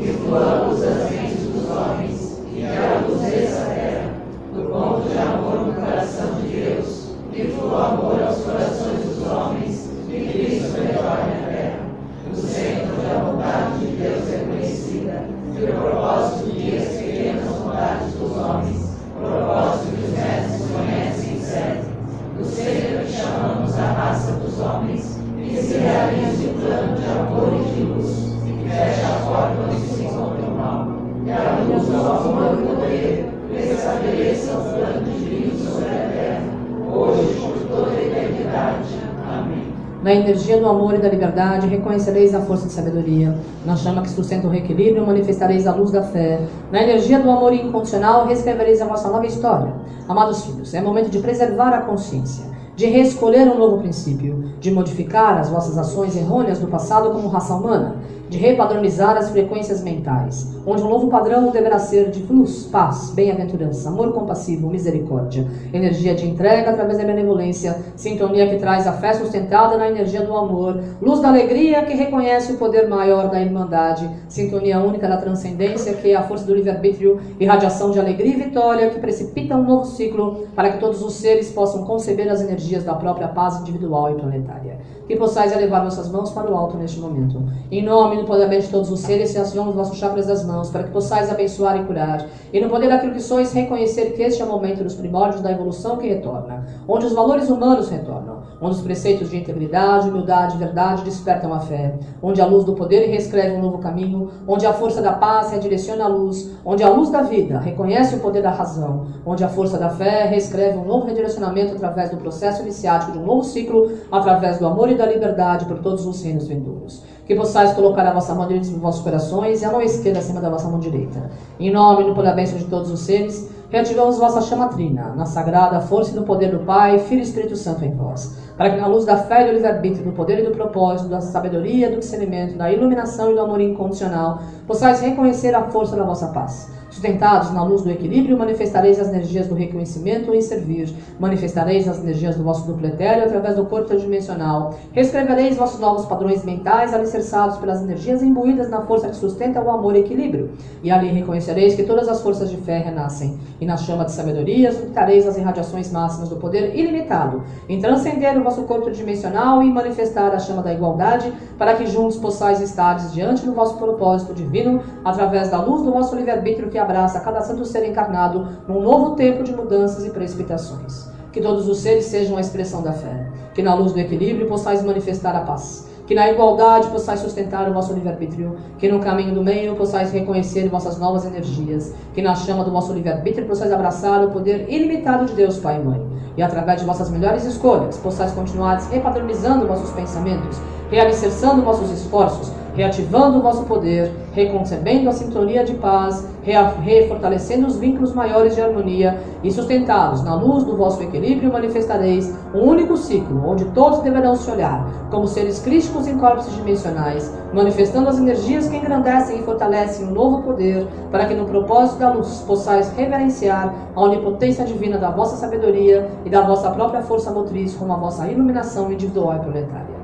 E flua luz das mentes dos homens, e a luz dessa terra, do ponto de amor no coração de Deus, e flua amor aos corações dos homens, e Cristo retorne à terra, do centro da vontade de Deus reconhecida, e o propósito de as pequenas vontades dos homens propósito que os mestres conhecem e seguem, do ser que chamamos a raça dos homens, que se realize o plano de amor e de luz, e que fecha a porta onde se encontra o mal, e a luz do amor e poder restabeleça o plano divino sobre a terra, hoje e por toda a eternidade. Na energia do amor e da liberdade, reconhecereis a força de sabedoria. Na chama que sustenta o reequilíbrio, manifestareis a luz da fé. Na energia do amor incondicional, reescrevereis a vossa nova história. Amados filhos, é momento de preservar a consciência, de reescolher um novo princípio, de modificar as vossas ações errôneas do passado como raça humana, de repadronizar as frequências mentais, onde um novo padrão deverá ser de luz, paz, bem-aventurança, amor compassivo, misericórdia, energia de entrega através da benevolência, sintonia que traz a fé sustentada na energia do amor, luz da alegria que reconhece o poder maior da irmandade, sintonia única da transcendência que é a força do livre-arbítrio, irradiação de alegria e vitória que precipita um novo ciclo para que todos os seres possam conceber as energias da própria paz individual e planetária. Que possais elevar vossas mãos para o alto neste momento. Em nome no poder de todos os seres, se acionam os vossos chakras das mãos, para que possais abençoar e curar. E no poder daquilo que sois, reconhecer que este é o momento dos primórdios da evolução que retorna, onde os valores humanos retornam, onde os preceitos de integridade, humildade e verdade despertam a fé, onde a luz do poder reescreve um novo caminho, onde a força da paz redireciona a luz, onde a luz da vida reconhece o poder da razão, onde a força da fé reescreve um novo redirecionamento através do processo iniciático de um novo ciclo, através do amor e da liberdade por todos os reinos vindouros que possais colocar a vossa mão direita nos vossos corações e a mão esquerda acima da vossa mão direita. Em nome e poder bênção de todos os seres, reativamos vossa chama trina, na sagrada força e no poder do Pai, Filho e Espírito Santo em vós, para que na luz da fé e do livre-arbítrio, do poder e do propósito, da sabedoria, do discernimento, da iluminação e do amor incondicional, possais reconhecer a força da vossa paz Sustentados na luz do equilíbrio, manifestareis as energias do reconhecimento em servir. Manifestareis as energias do vosso duplo etéreo através do corpo tridimensional. Reescrevereis vossos novos padrões mentais alicerçados pelas energias imbuídas na força que sustenta o amor e equilíbrio. E ali reconhecereis que todas as forças de fé renascem. E na chama de sabedoria suscitareis as irradiações máximas do poder ilimitado. Em transcender o vosso corpo tridimensional e manifestar a chama da igualdade, para que juntos possais estar diante do vosso propósito divino, através da luz do vosso livre-arbítrio que abraça cada santo ser encarnado num novo tempo de mudanças e precipitações. Que todos os seres sejam a expressão da fé. Que na luz do equilíbrio possais manifestar a paz. Que na igualdade possais sustentar o vosso livre-arbítrio. Que no caminho do meio possais reconhecer vossas novas energias. Que na chama do vosso livre-arbítrio possais abraçar o poder ilimitado de Deus Pai e Mãe. E através de vossas melhores escolhas possais continuar repadronizando vossos pensamentos, realicerçando vossos esforços, reativando o vosso poder, reconcebendo a sintonia de paz, refortalecendo os vínculos maiores de harmonia e sustentados na luz do vosso equilíbrio, manifestareis um único ciclo, onde todos deverão se olhar como seres crísticos em corpos dimensionais, manifestando as energias que engrandecem e fortalecem um novo poder, para que no propósito da luz possais reverenciar a onipotência divina da vossa sabedoria e da vossa própria força motriz como a vossa iluminação individual e planetária.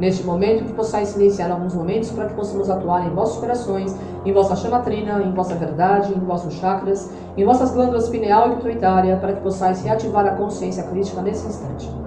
Neste momento, que possais silenciar alguns momentos para que possamos atuar em vossos corações, em vossa chama trina, em vossa verdade, em vossos chakras, em vossas glândulas pineal e pituitária, para que possais reativar a consciência crítica nesse instante.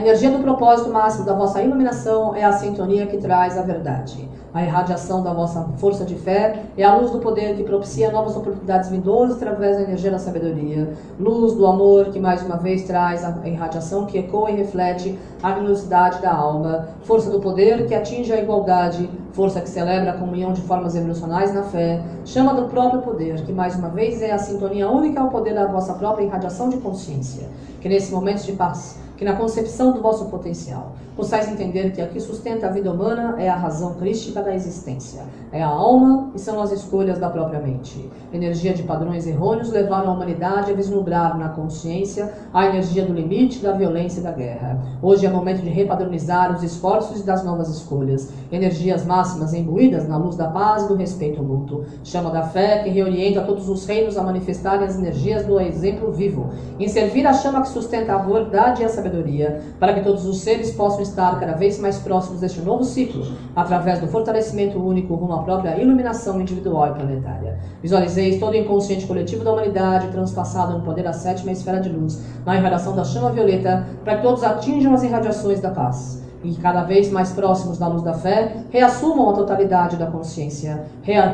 Energia do propósito máximo da vossa iluminação é a sintonia que traz a verdade. A irradiação da vossa força de fé é a luz do poder que propicia novas oportunidades vindouras através da energia da sabedoria. Luz do amor que mais uma vez traz a irradiação que ecoa e reflete a luminosidade da alma. Força do poder que atinge a igualdade. Força que celebra a comunhão de formas evolucionais na fé. Chama do próprio poder que mais uma vez é a sintonia única ao poder da vossa própria irradiação de consciência. Que nesse momento de paz que na concepção do vosso potencial possais entender que o que sustenta a vida humana é a razão crística da existência, é a alma e são as escolhas da própria mente. Energia de padrões errôneos levaram a humanidade a vislumbrar na consciência a energia do limite, da violência e da guerra. Hoje é momento de repadronizar os esforços das novas escolhas, energias máximas imbuídas na luz da paz e do respeito mútuo. Chama da fé que reorienta todos os reinos a manifestarem as energias do exemplo vivo, em servir a chama que sustenta a verdade e a sabedoria sabedoria, para que todos os seres possam estar cada vez mais próximos deste novo ciclo, através do fortalecimento único rumo à própria iluminação individual e planetária. Visualizeis todo o inconsciente coletivo da humanidade transpassado no poder da sétima esfera de luz, na irradiação da chama violeta, para que todos atinjam as irradiações da paz e cada vez mais próximos da luz da fé, reassumam a totalidade da consciência,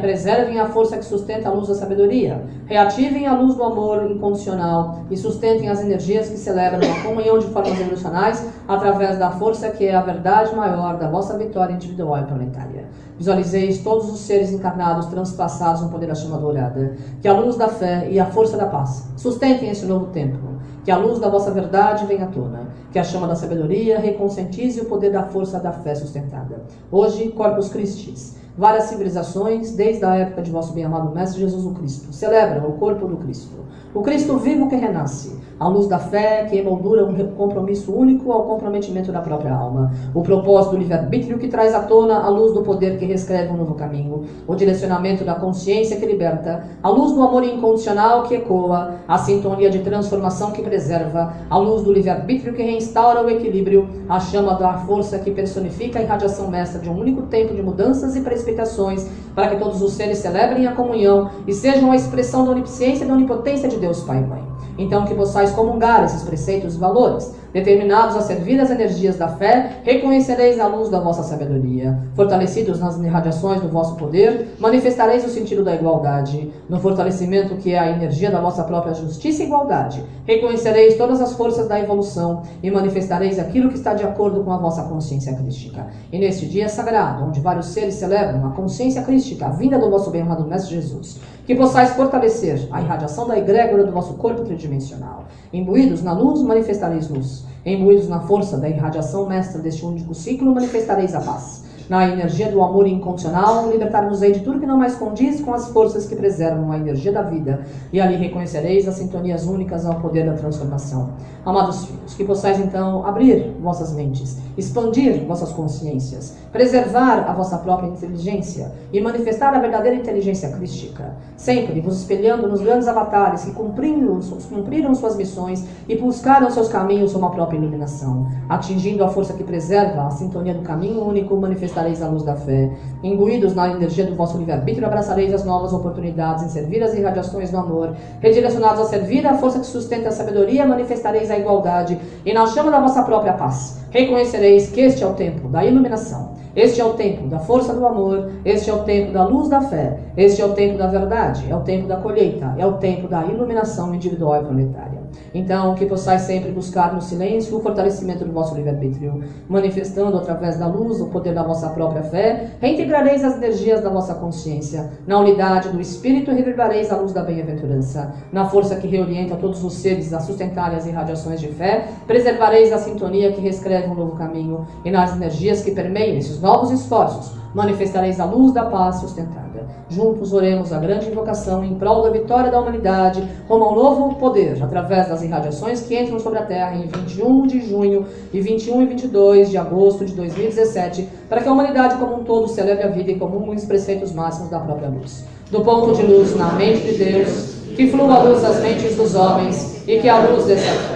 preservem a força que sustenta a luz da sabedoria, reativem a luz do amor incondicional e sustentem as energias que celebram a comunhão de formas evolucionais através da força que é a verdade maior da vossa vitória individual e planetária. Visualizeis todos os seres encarnados transpassados no poder da chama dourada, que a luz da fé e a força da paz sustentem esse novo tempo que a luz da vossa verdade venha à tona, que a chama da sabedoria reconscientize o poder da força da fé sustentada. Hoje, Corpus Christi, várias civilizações, desde a época de vosso bem-amado Mestre Jesus o Cristo, celebram o corpo do Cristo, o Cristo vivo que renasce, a luz da fé que emoldura um compromisso único ao comprometimento da própria alma, o propósito do livre-arbítrio que traz à tona a luz do poder que reescreve um novo caminho, o direcionamento da consciência que liberta, a luz do amor incondicional que ecoa, a sintonia de transformação que preserva, a luz do livre-arbítrio que reinstaura o equilíbrio, a chama da força que personifica a irradiação mestra de um único tempo de mudanças e precipitações, para que todos os seres celebrem a comunhão e sejam a expressão da onisciência e da onipotência de Deus Pai e Mãe. Então que possais comungar esses preceitos e valores, determinados a servir as energias da fé, reconhecereis a luz da vossa sabedoria. Fortalecidos nas irradiações do vosso poder, manifestareis o sentido da igualdade. No fortalecimento que é a energia da vossa própria justiça e igualdade, reconhecereis todas as forças da evolução e manifestareis aquilo que está de acordo com a vossa consciência crística. E neste dia sagrado, onde vários seres celebram a consciência crística, a vinda do vosso bem-amado Mestre Jesus, que possais fortalecer a irradiação da egrégora do vosso corpo tridimensional. Imbuídos na luz, manifestareis luz. Imbuídos na força da irradiação mestra deste único ciclo, manifestareis a paz na energia do amor incondicional, libertar-nos-ei de tudo que não mais condiz com as forças que preservam a energia da vida, e ali reconhecereis as sintonias únicas ao poder da transformação. Amados filhos, que possais então abrir vossas mentes, expandir vossas consciências, preservar a vossa própria inteligência e manifestar a verdadeira inteligência crística, sempre vos espelhando nos grandes avatares que cumpriram, cumpriram suas missões e buscaram seus caminhos uma própria iluminação, atingindo a força que preserva a sintonia do caminho único manifestareis a luz da fé. Imbuídos na energia do vosso livre-arbítrio, abraçareis as novas oportunidades em servir as irradiações do amor. Redirecionados a servir a força que sustenta a sabedoria, manifestareis a igualdade. E na chama da vossa própria paz, reconhecereis que este é o tempo da iluminação. Este é o tempo da força do amor, este é o tempo da luz da fé, este é o tempo da verdade, é o tempo da colheita, é o tempo da iluminação individual e planetária. Então, que possais sempre buscar no silêncio o fortalecimento do vosso livre-arbítrio, manifestando através da luz o poder da vossa própria fé, reintegrareis as energias da vossa consciência. Na unidade do Espírito, reverberareis a luz da bem-aventurança. Na força que reorienta todos os seres a sustentarem as irradiações de fé, preservareis a sintonia que reescreve um novo caminho, e nas energias que permeiam esses novos esforços, manifestareis a luz da paz sustentada. Juntos oremos a grande invocação em prol da vitória da humanidade, como ao novo poder, através das irradiações que entram sobre a Terra em 21 de junho e 21 e 22 de agosto de 2017, para que a humanidade como um todo celebre a vida e comungue os preceitos máximos da própria luz. Do ponto de luz na mente de Deus, que flua a luz das mentes dos homens e que a luz terra.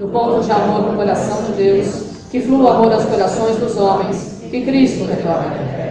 Do ponto de amor no coração de Deus, que flua amor aos corações dos homens, que Cristo retorne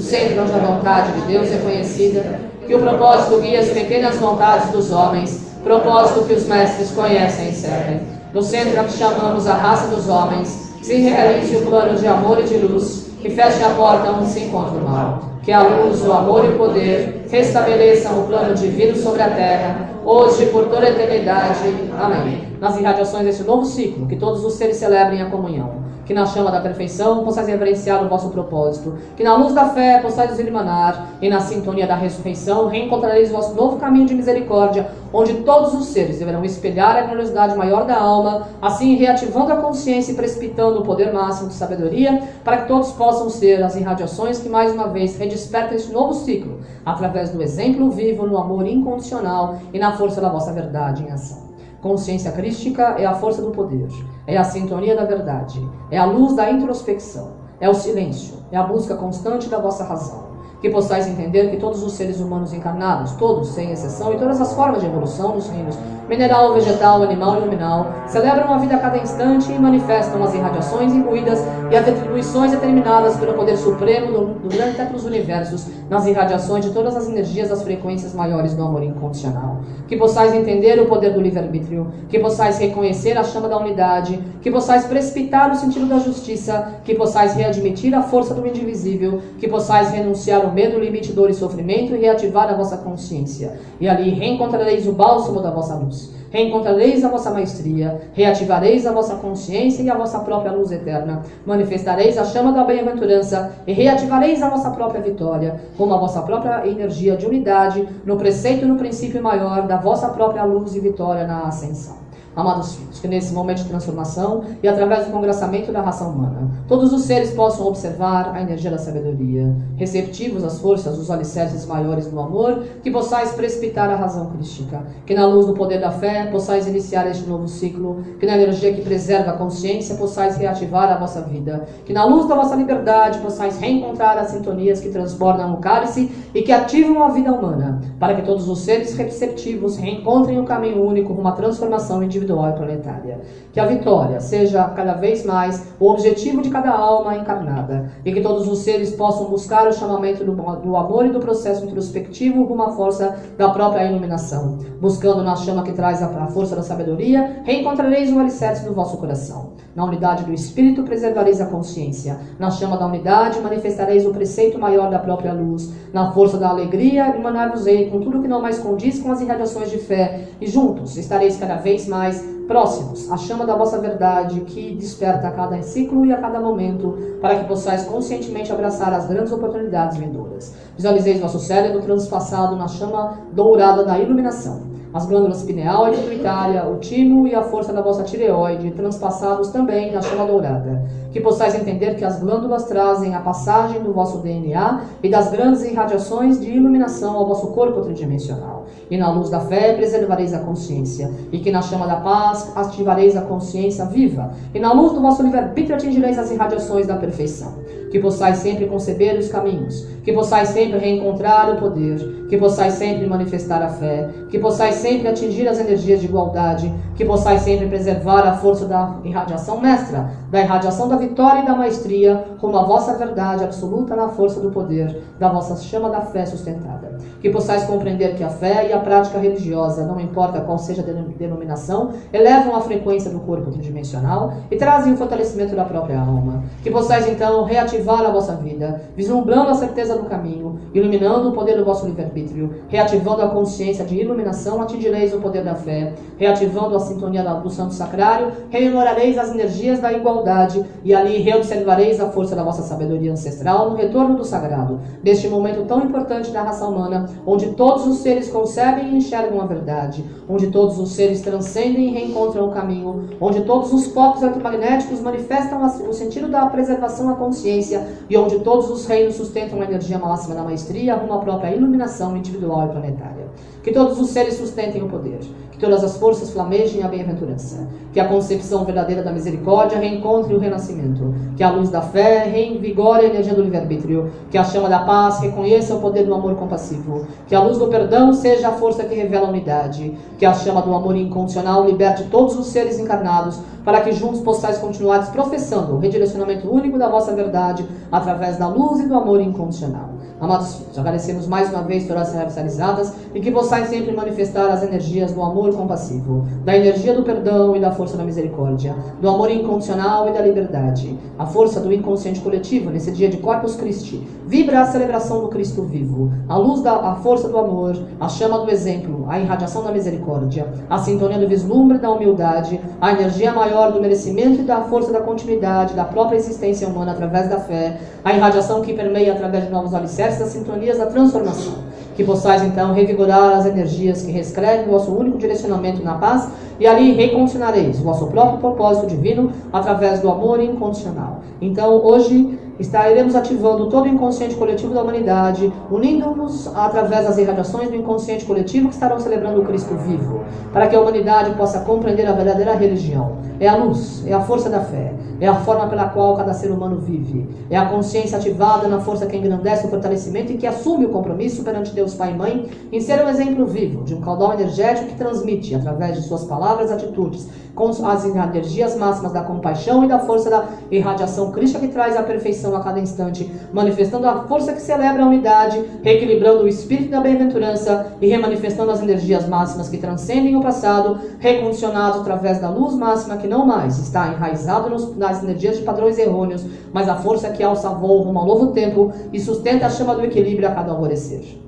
do centro a vontade de Deus é conhecida, que o propósito guia as pequenas vontades dos homens, propósito que os mestres conhecem e servem. no centro a que chamamos a raça dos homens, se realize o plano de amor e de luz, que feche a porta onde se encontra o mal. Que a luz, o amor e o poder restabeleçam o plano divino sobre a terra, hoje e por toda a eternidade. Amém. Nas irradiações desse novo ciclo, que todos os seres celebrem a comunhão que na chama da perfeição possais reverenciar o vosso propósito, que na luz da fé possais os iluminar, e na sintonia da ressurreição reencontrareis o vosso novo caminho de misericórdia, onde todos os seres deverão espelhar a gloriosidade maior da alma, assim reativando a consciência e precipitando o poder máximo de sabedoria, para que todos possam ser as irradiações que mais uma vez redespertam este novo ciclo, através do exemplo vivo no amor incondicional e na força da vossa verdade em ação. Consciência crística é a força do poder, é a sintonia da verdade, é a luz da introspecção, é o silêncio, é a busca constante da vossa razão. Que possais entender que todos os seres humanos encarnados, todos sem exceção, e todas as formas de evolução dos reinos, mineral, vegetal, animal e luminal, celebram a vida a cada instante e manifestam as irradiações imbuídas e as atribuições determinadas pelo poder supremo durante os universos, nas irradiações de todas as energias das frequências maiores do amor incondicional. Que possais entender o poder do livre-arbítrio, que possais reconhecer a chama da unidade, que possais precipitar no sentido da justiça, que possais readmitir a força do indivisível, que possais renunciar o medo, limite, dor e sofrimento e reativar a vossa consciência. E ali reencontrareis o bálsamo da vossa luz. Reencontrareis a vossa maestria, reativareis a vossa consciência e a vossa própria luz eterna. Manifestareis a chama da bem-aventurança e reativareis a vossa própria vitória, como a vossa própria energia de unidade, no preceito e no princípio maior da vossa própria luz e vitória na ascensão. Amados filhos, que nesse momento de transformação e através do congraçamento da raça humana, todos os seres possam observar a energia da sabedoria, receptivos às forças, os alicerces maiores do amor, que possais precipitar a razão crística, que na luz do poder da fé possais iniciar este novo ciclo, que na energia que preserva a consciência possais reativar a vossa vida, que na luz da vossa liberdade possais reencontrar as sintonias que transbordam o cálice e que ativam a vida humana, para que todos os seres receptivos reencontrem o caminho único à transformação individual individual e planetária. Que a vitória seja cada vez mais o objetivo de cada alma encarnada e que todos os seres possam buscar o chamamento do, do amor e do processo introspectivo rumo à força da própria iluminação. Buscando na chama que traz a, a força da sabedoria, reencontrareis o alicerce do vosso coração. Na unidade do Espírito preservareis a consciência. Na chama da unidade manifestareis o preceito maior da própria luz. Na força da alegria emanar-vos-ei com tudo que não mais condiz com as irradiações de fé. E juntos estareis cada vez mais próximos à chama da vossa verdade que desperta a cada ciclo e a cada momento para que possais conscientemente abraçar as grandes oportunidades vindouras. Visualizeis vosso cérebro transpassado na chama dourada da iluminação as glândulas pineal e pituitária, o timo e a força da vossa tireoide, transpassados também na chama dourada. Que possais entender que as glândulas trazem a passagem do vosso DNA e das grandes irradiações de iluminação ao vosso corpo tridimensional. E na luz da fé preservareis a consciência, e que na chama da paz ativareis a consciência viva, e na luz do vosso livre-arbítrio atingireis as irradiações da perfeição. Que possais sempre conceber os caminhos, que possais sempre reencontrar o poder, que possais sempre manifestar a fé, que possais sempre atingir as energias de igualdade, que possais sempre preservar a força da irradiação mestra, da irradiação da vitória e da maestria, como a vossa verdade absoluta na força do poder, da vossa chama da fé sustentada. Que possais compreender que a fé e a prática religiosa, não importa qual seja a denominação, elevam a frequência do corpo tridimensional e trazem o fortalecimento da própria alma. Que possais então reativar a vossa vida, vislumbrando a certeza do caminho, iluminando o poder do vosso livre-arbítrio, reativando a consciência de iluminação, atingireis o poder da fé, reativando a sintonia do santo sacrário, rememorareis as energias da igualdade e ali reobservareis a força da vossa sabedoria ancestral no retorno do sagrado, neste momento tão importante da raça humana, onde todos os seres concebem e enxergam a verdade, onde todos os seres transcendem e reencontram o caminho, onde todos os focos eletromagnéticos manifestam o sentido da preservação à consciência e onde todos os reinos sustentam a energia máxima da maestria rumo à própria iluminação individual e planetária. Que todos os seres sustentem o poder, todas as forças flamejem a bem-aventurança, que a concepção verdadeira da misericórdia reencontre o renascimento, que a luz da fé reinvigore a energia do livre-arbítrio, que a chama da paz reconheça o poder do amor compassivo, que a luz do perdão seja a força que revela a unidade, que a chama do amor incondicional liberte todos os seres encarnados, para que juntos possais continuar professando o redirecionamento único da vossa verdade através da luz e do amor incondicional. Amados filhos, agradecemos mais uma vez por as realizadas e que possais sempre manifestar as energias do amor compassivo, da energia do perdão e da força da misericórdia, do amor incondicional e da liberdade, a força do inconsciente coletivo nesse dia de Corpus Christi. Vibra a celebração do Cristo vivo, a luz da a força do amor, a chama do exemplo, a irradiação da misericórdia, a sintonia do vislumbre da humildade, a energia maior do merecimento e da força da continuidade da própria existência humana através da fé, a irradiação que permeia através de novos alicerces das sintonias da transformação. Que possais então revigorar as energias que reescrevem o vosso único direcionamento na paz e ali recondicionareis o vosso próprio propósito divino através do amor incondicional. Então, hoje estaremos ativando todo o inconsciente coletivo da humanidade, unindo-nos através das irradiações do inconsciente coletivo que estarão celebrando o Cristo vivo, para que a humanidade possa compreender a verdadeira religião. É a luz, é a força da fé, é a forma pela qual cada ser humano vive, é a consciência ativada na força que engrandece o fortalecimento e que assume o compromisso perante Deus Pai e Mãe em ser um exemplo vivo de um caudal energético que transmite, através de suas palavras e atitudes, com as energias máximas da compaixão e da força da irradiação crística que traz a perfeição a cada instante, manifestando a força que celebra a unidade, reequilibrando o espírito da bem-aventurança e remanifestando as energias máximas que transcendem o passado, recondicionados através da luz máxima que não mais está enraizado nos, nas energias de padrões errôneos, mas a força que alça voo rumo ao novo tempo e sustenta a chama do equilíbrio a cada alvorecer.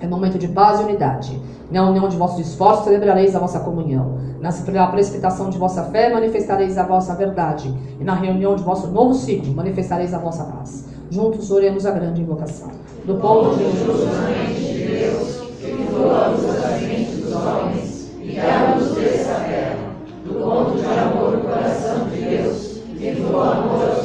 É momento de paz e unidade. Na união de vossos esforços celebrareis a vossa comunhão. Na precipitação de vossa fé manifestareis a vossa verdade. E na reunião de vosso novo ciclo manifestareis a vossa paz. Juntos oremos a grande invocação. Do ponto de Deus, que mentes dos homens e dessa terra. Do ponto de amor no coração de Deus, que flua amor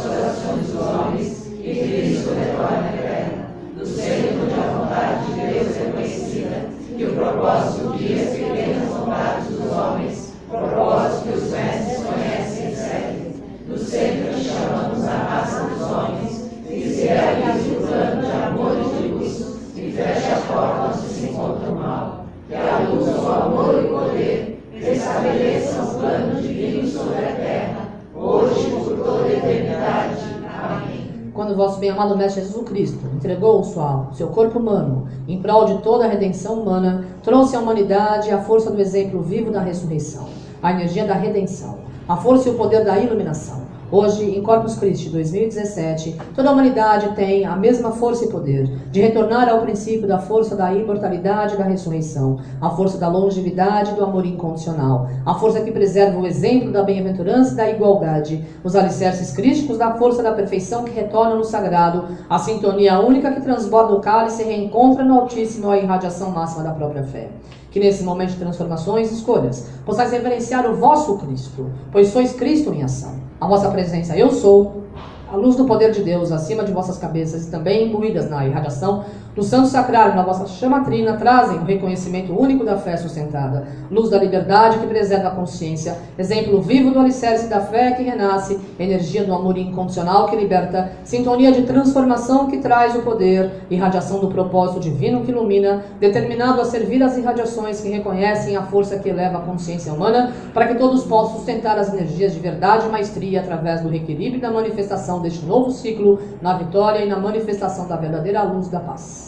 Quando vosso bem-amado Mestre Jesus Cristo entregou o seu, seu corpo humano em prol de toda a redenção humana, trouxe à humanidade a força do exemplo vivo da ressurreição, a energia da redenção, a força e o poder da iluminação. Hoje, em Corpus Christi 2017, toda a humanidade tem a mesma força e poder de retornar ao princípio da força da imortalidade e da ressurreição, a força da longevidade e do amor incondicional, a força que preserva o exemplo da bem-aventurança e da igualdade, os alicerces crísticos da força da perfeição que retorna no sagrado, a sintonia única que transborda o cálice e reencontra no Altíssimo a irradiação máxima da própria fé que nesse momento de transformações e escolhas possais reverenciar o vosso Cristo, pois sois Cristo em ação. A vossa presença, eu sou, a luz do poder de Deus acima de vossas cabeças e também imbuídas na irradiação do santo sacrário, na vossa chamatrina, trazem o reconhecimento único da fé sustentada, luz da liberdade que preserva a consciência, exemplo vivo do alicerce da fé que renasce, energia do amor incondicional que liberta, sintonia de transformação que traz o poder, irradiação do propósito divino que ilumina, determinado a servir as irradiações que reconhecem a força que eleva a consciência humana, para que todos possam sustentar as energias de verdade e maestria através do reequilíbrio e da manifestação deste novo ciclo, na vitória e na manifestação da verdadeira luz da paz.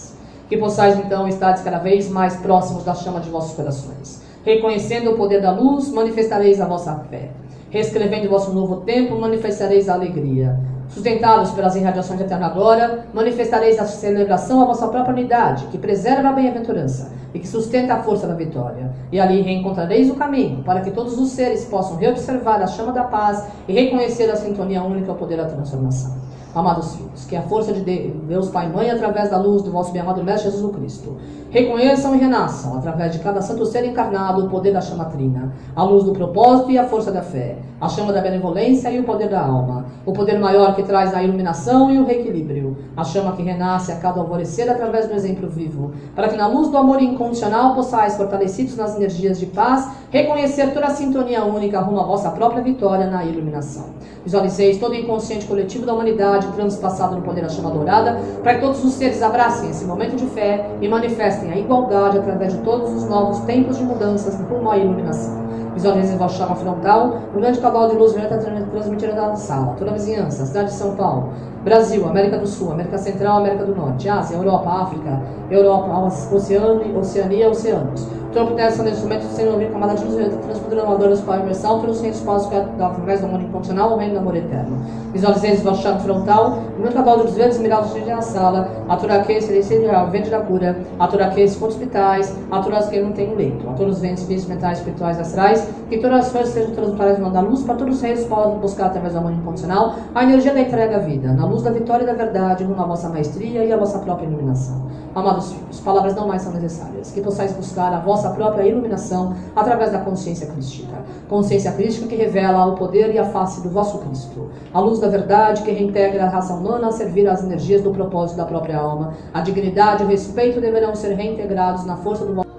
Que possais então estar cada vez mais próximos da chama de vossos corações. Reconhecendo o poder da luz, manifestareis a vossa fé. Reescrevendo o vosso novo tempo, manifestareis a alegria. Sustentados pelas irradiações eterna agora, manifestareis a celebração à vossa própria unidade, que preserva a bem-aventurança e que sustenta a força da vitória. E ali reencontrareis o caminho, para que todos os seres possam reobservar a chama da paz e reconhecer a sintonia única ao poder da transformação. Amados filhos, que a força de Deus Pai e Mãe, através da luz do vosso bem-amado Mestre Jesus Cristo, reconheçam e renasçam, através de cada santo ser encarnado, o poder da chama trina, a luz do propósito e a força da fé, a chama da benevolência e o poder da alma, o poder maior que traz a iluminação e o reequilíbrio, a chama que renasce a cada alvorecer através do exemplo vivo, para que na luz do amor incondicional possais, fortalecidos nas energias de paz, reconhecer toda a sintonia única rumo à vossa própria vitória na iluminação. Visualizeis todo o inconsciente coletivo da humanidade transpassado no poder da chama dourada, para que todos os seres abracem esse momento de fé e manifestem a igualdade através de todos os novos tempos de mudanças rumo à iluminação. Visualizem vossa chama frontal, um grande cavalo de luz violeta transmitida da sala, toda a vizinhança, cidade de São Paulo, Brasil, América do Sul, América Central, América do Norte, Ásia, Europa, África, Europa, Oceania, Oceania Oceanos. Tronco dessa nesse momento sendo ouvir camada de luz transformadora para a imersão pelos centros espaço através do amor incondicional ao reino do amor eterno. Visualizei o chakra frontal, no meu cavalo dos verdes esmeraldas na sala, aturaque, celestial, verde da cura, aturaque, com hospitais, aturas que não tem um leito, a todos os ventos físicos, mentais, espirituais, astrais, que todas as forças sejam transmutadas mandar luz para todos os reinos possam buscar através do amor incondicional a energia da entrega à vida, na luz da vitória e da verdade, rumo à vossa maestria e à vossa própria iluminação. Amados filhos, palavras não mais são necessárias, que possais buscar a vossa própria iluminação através da consciência crística. Consciência crística que revela o poder e a face do vosso Cristo. A luz da verdade que reintegra a raça humana a servir às energias do propósito da própria alma. A dignidade e o respeito deverão ser reintegrados na força do vosso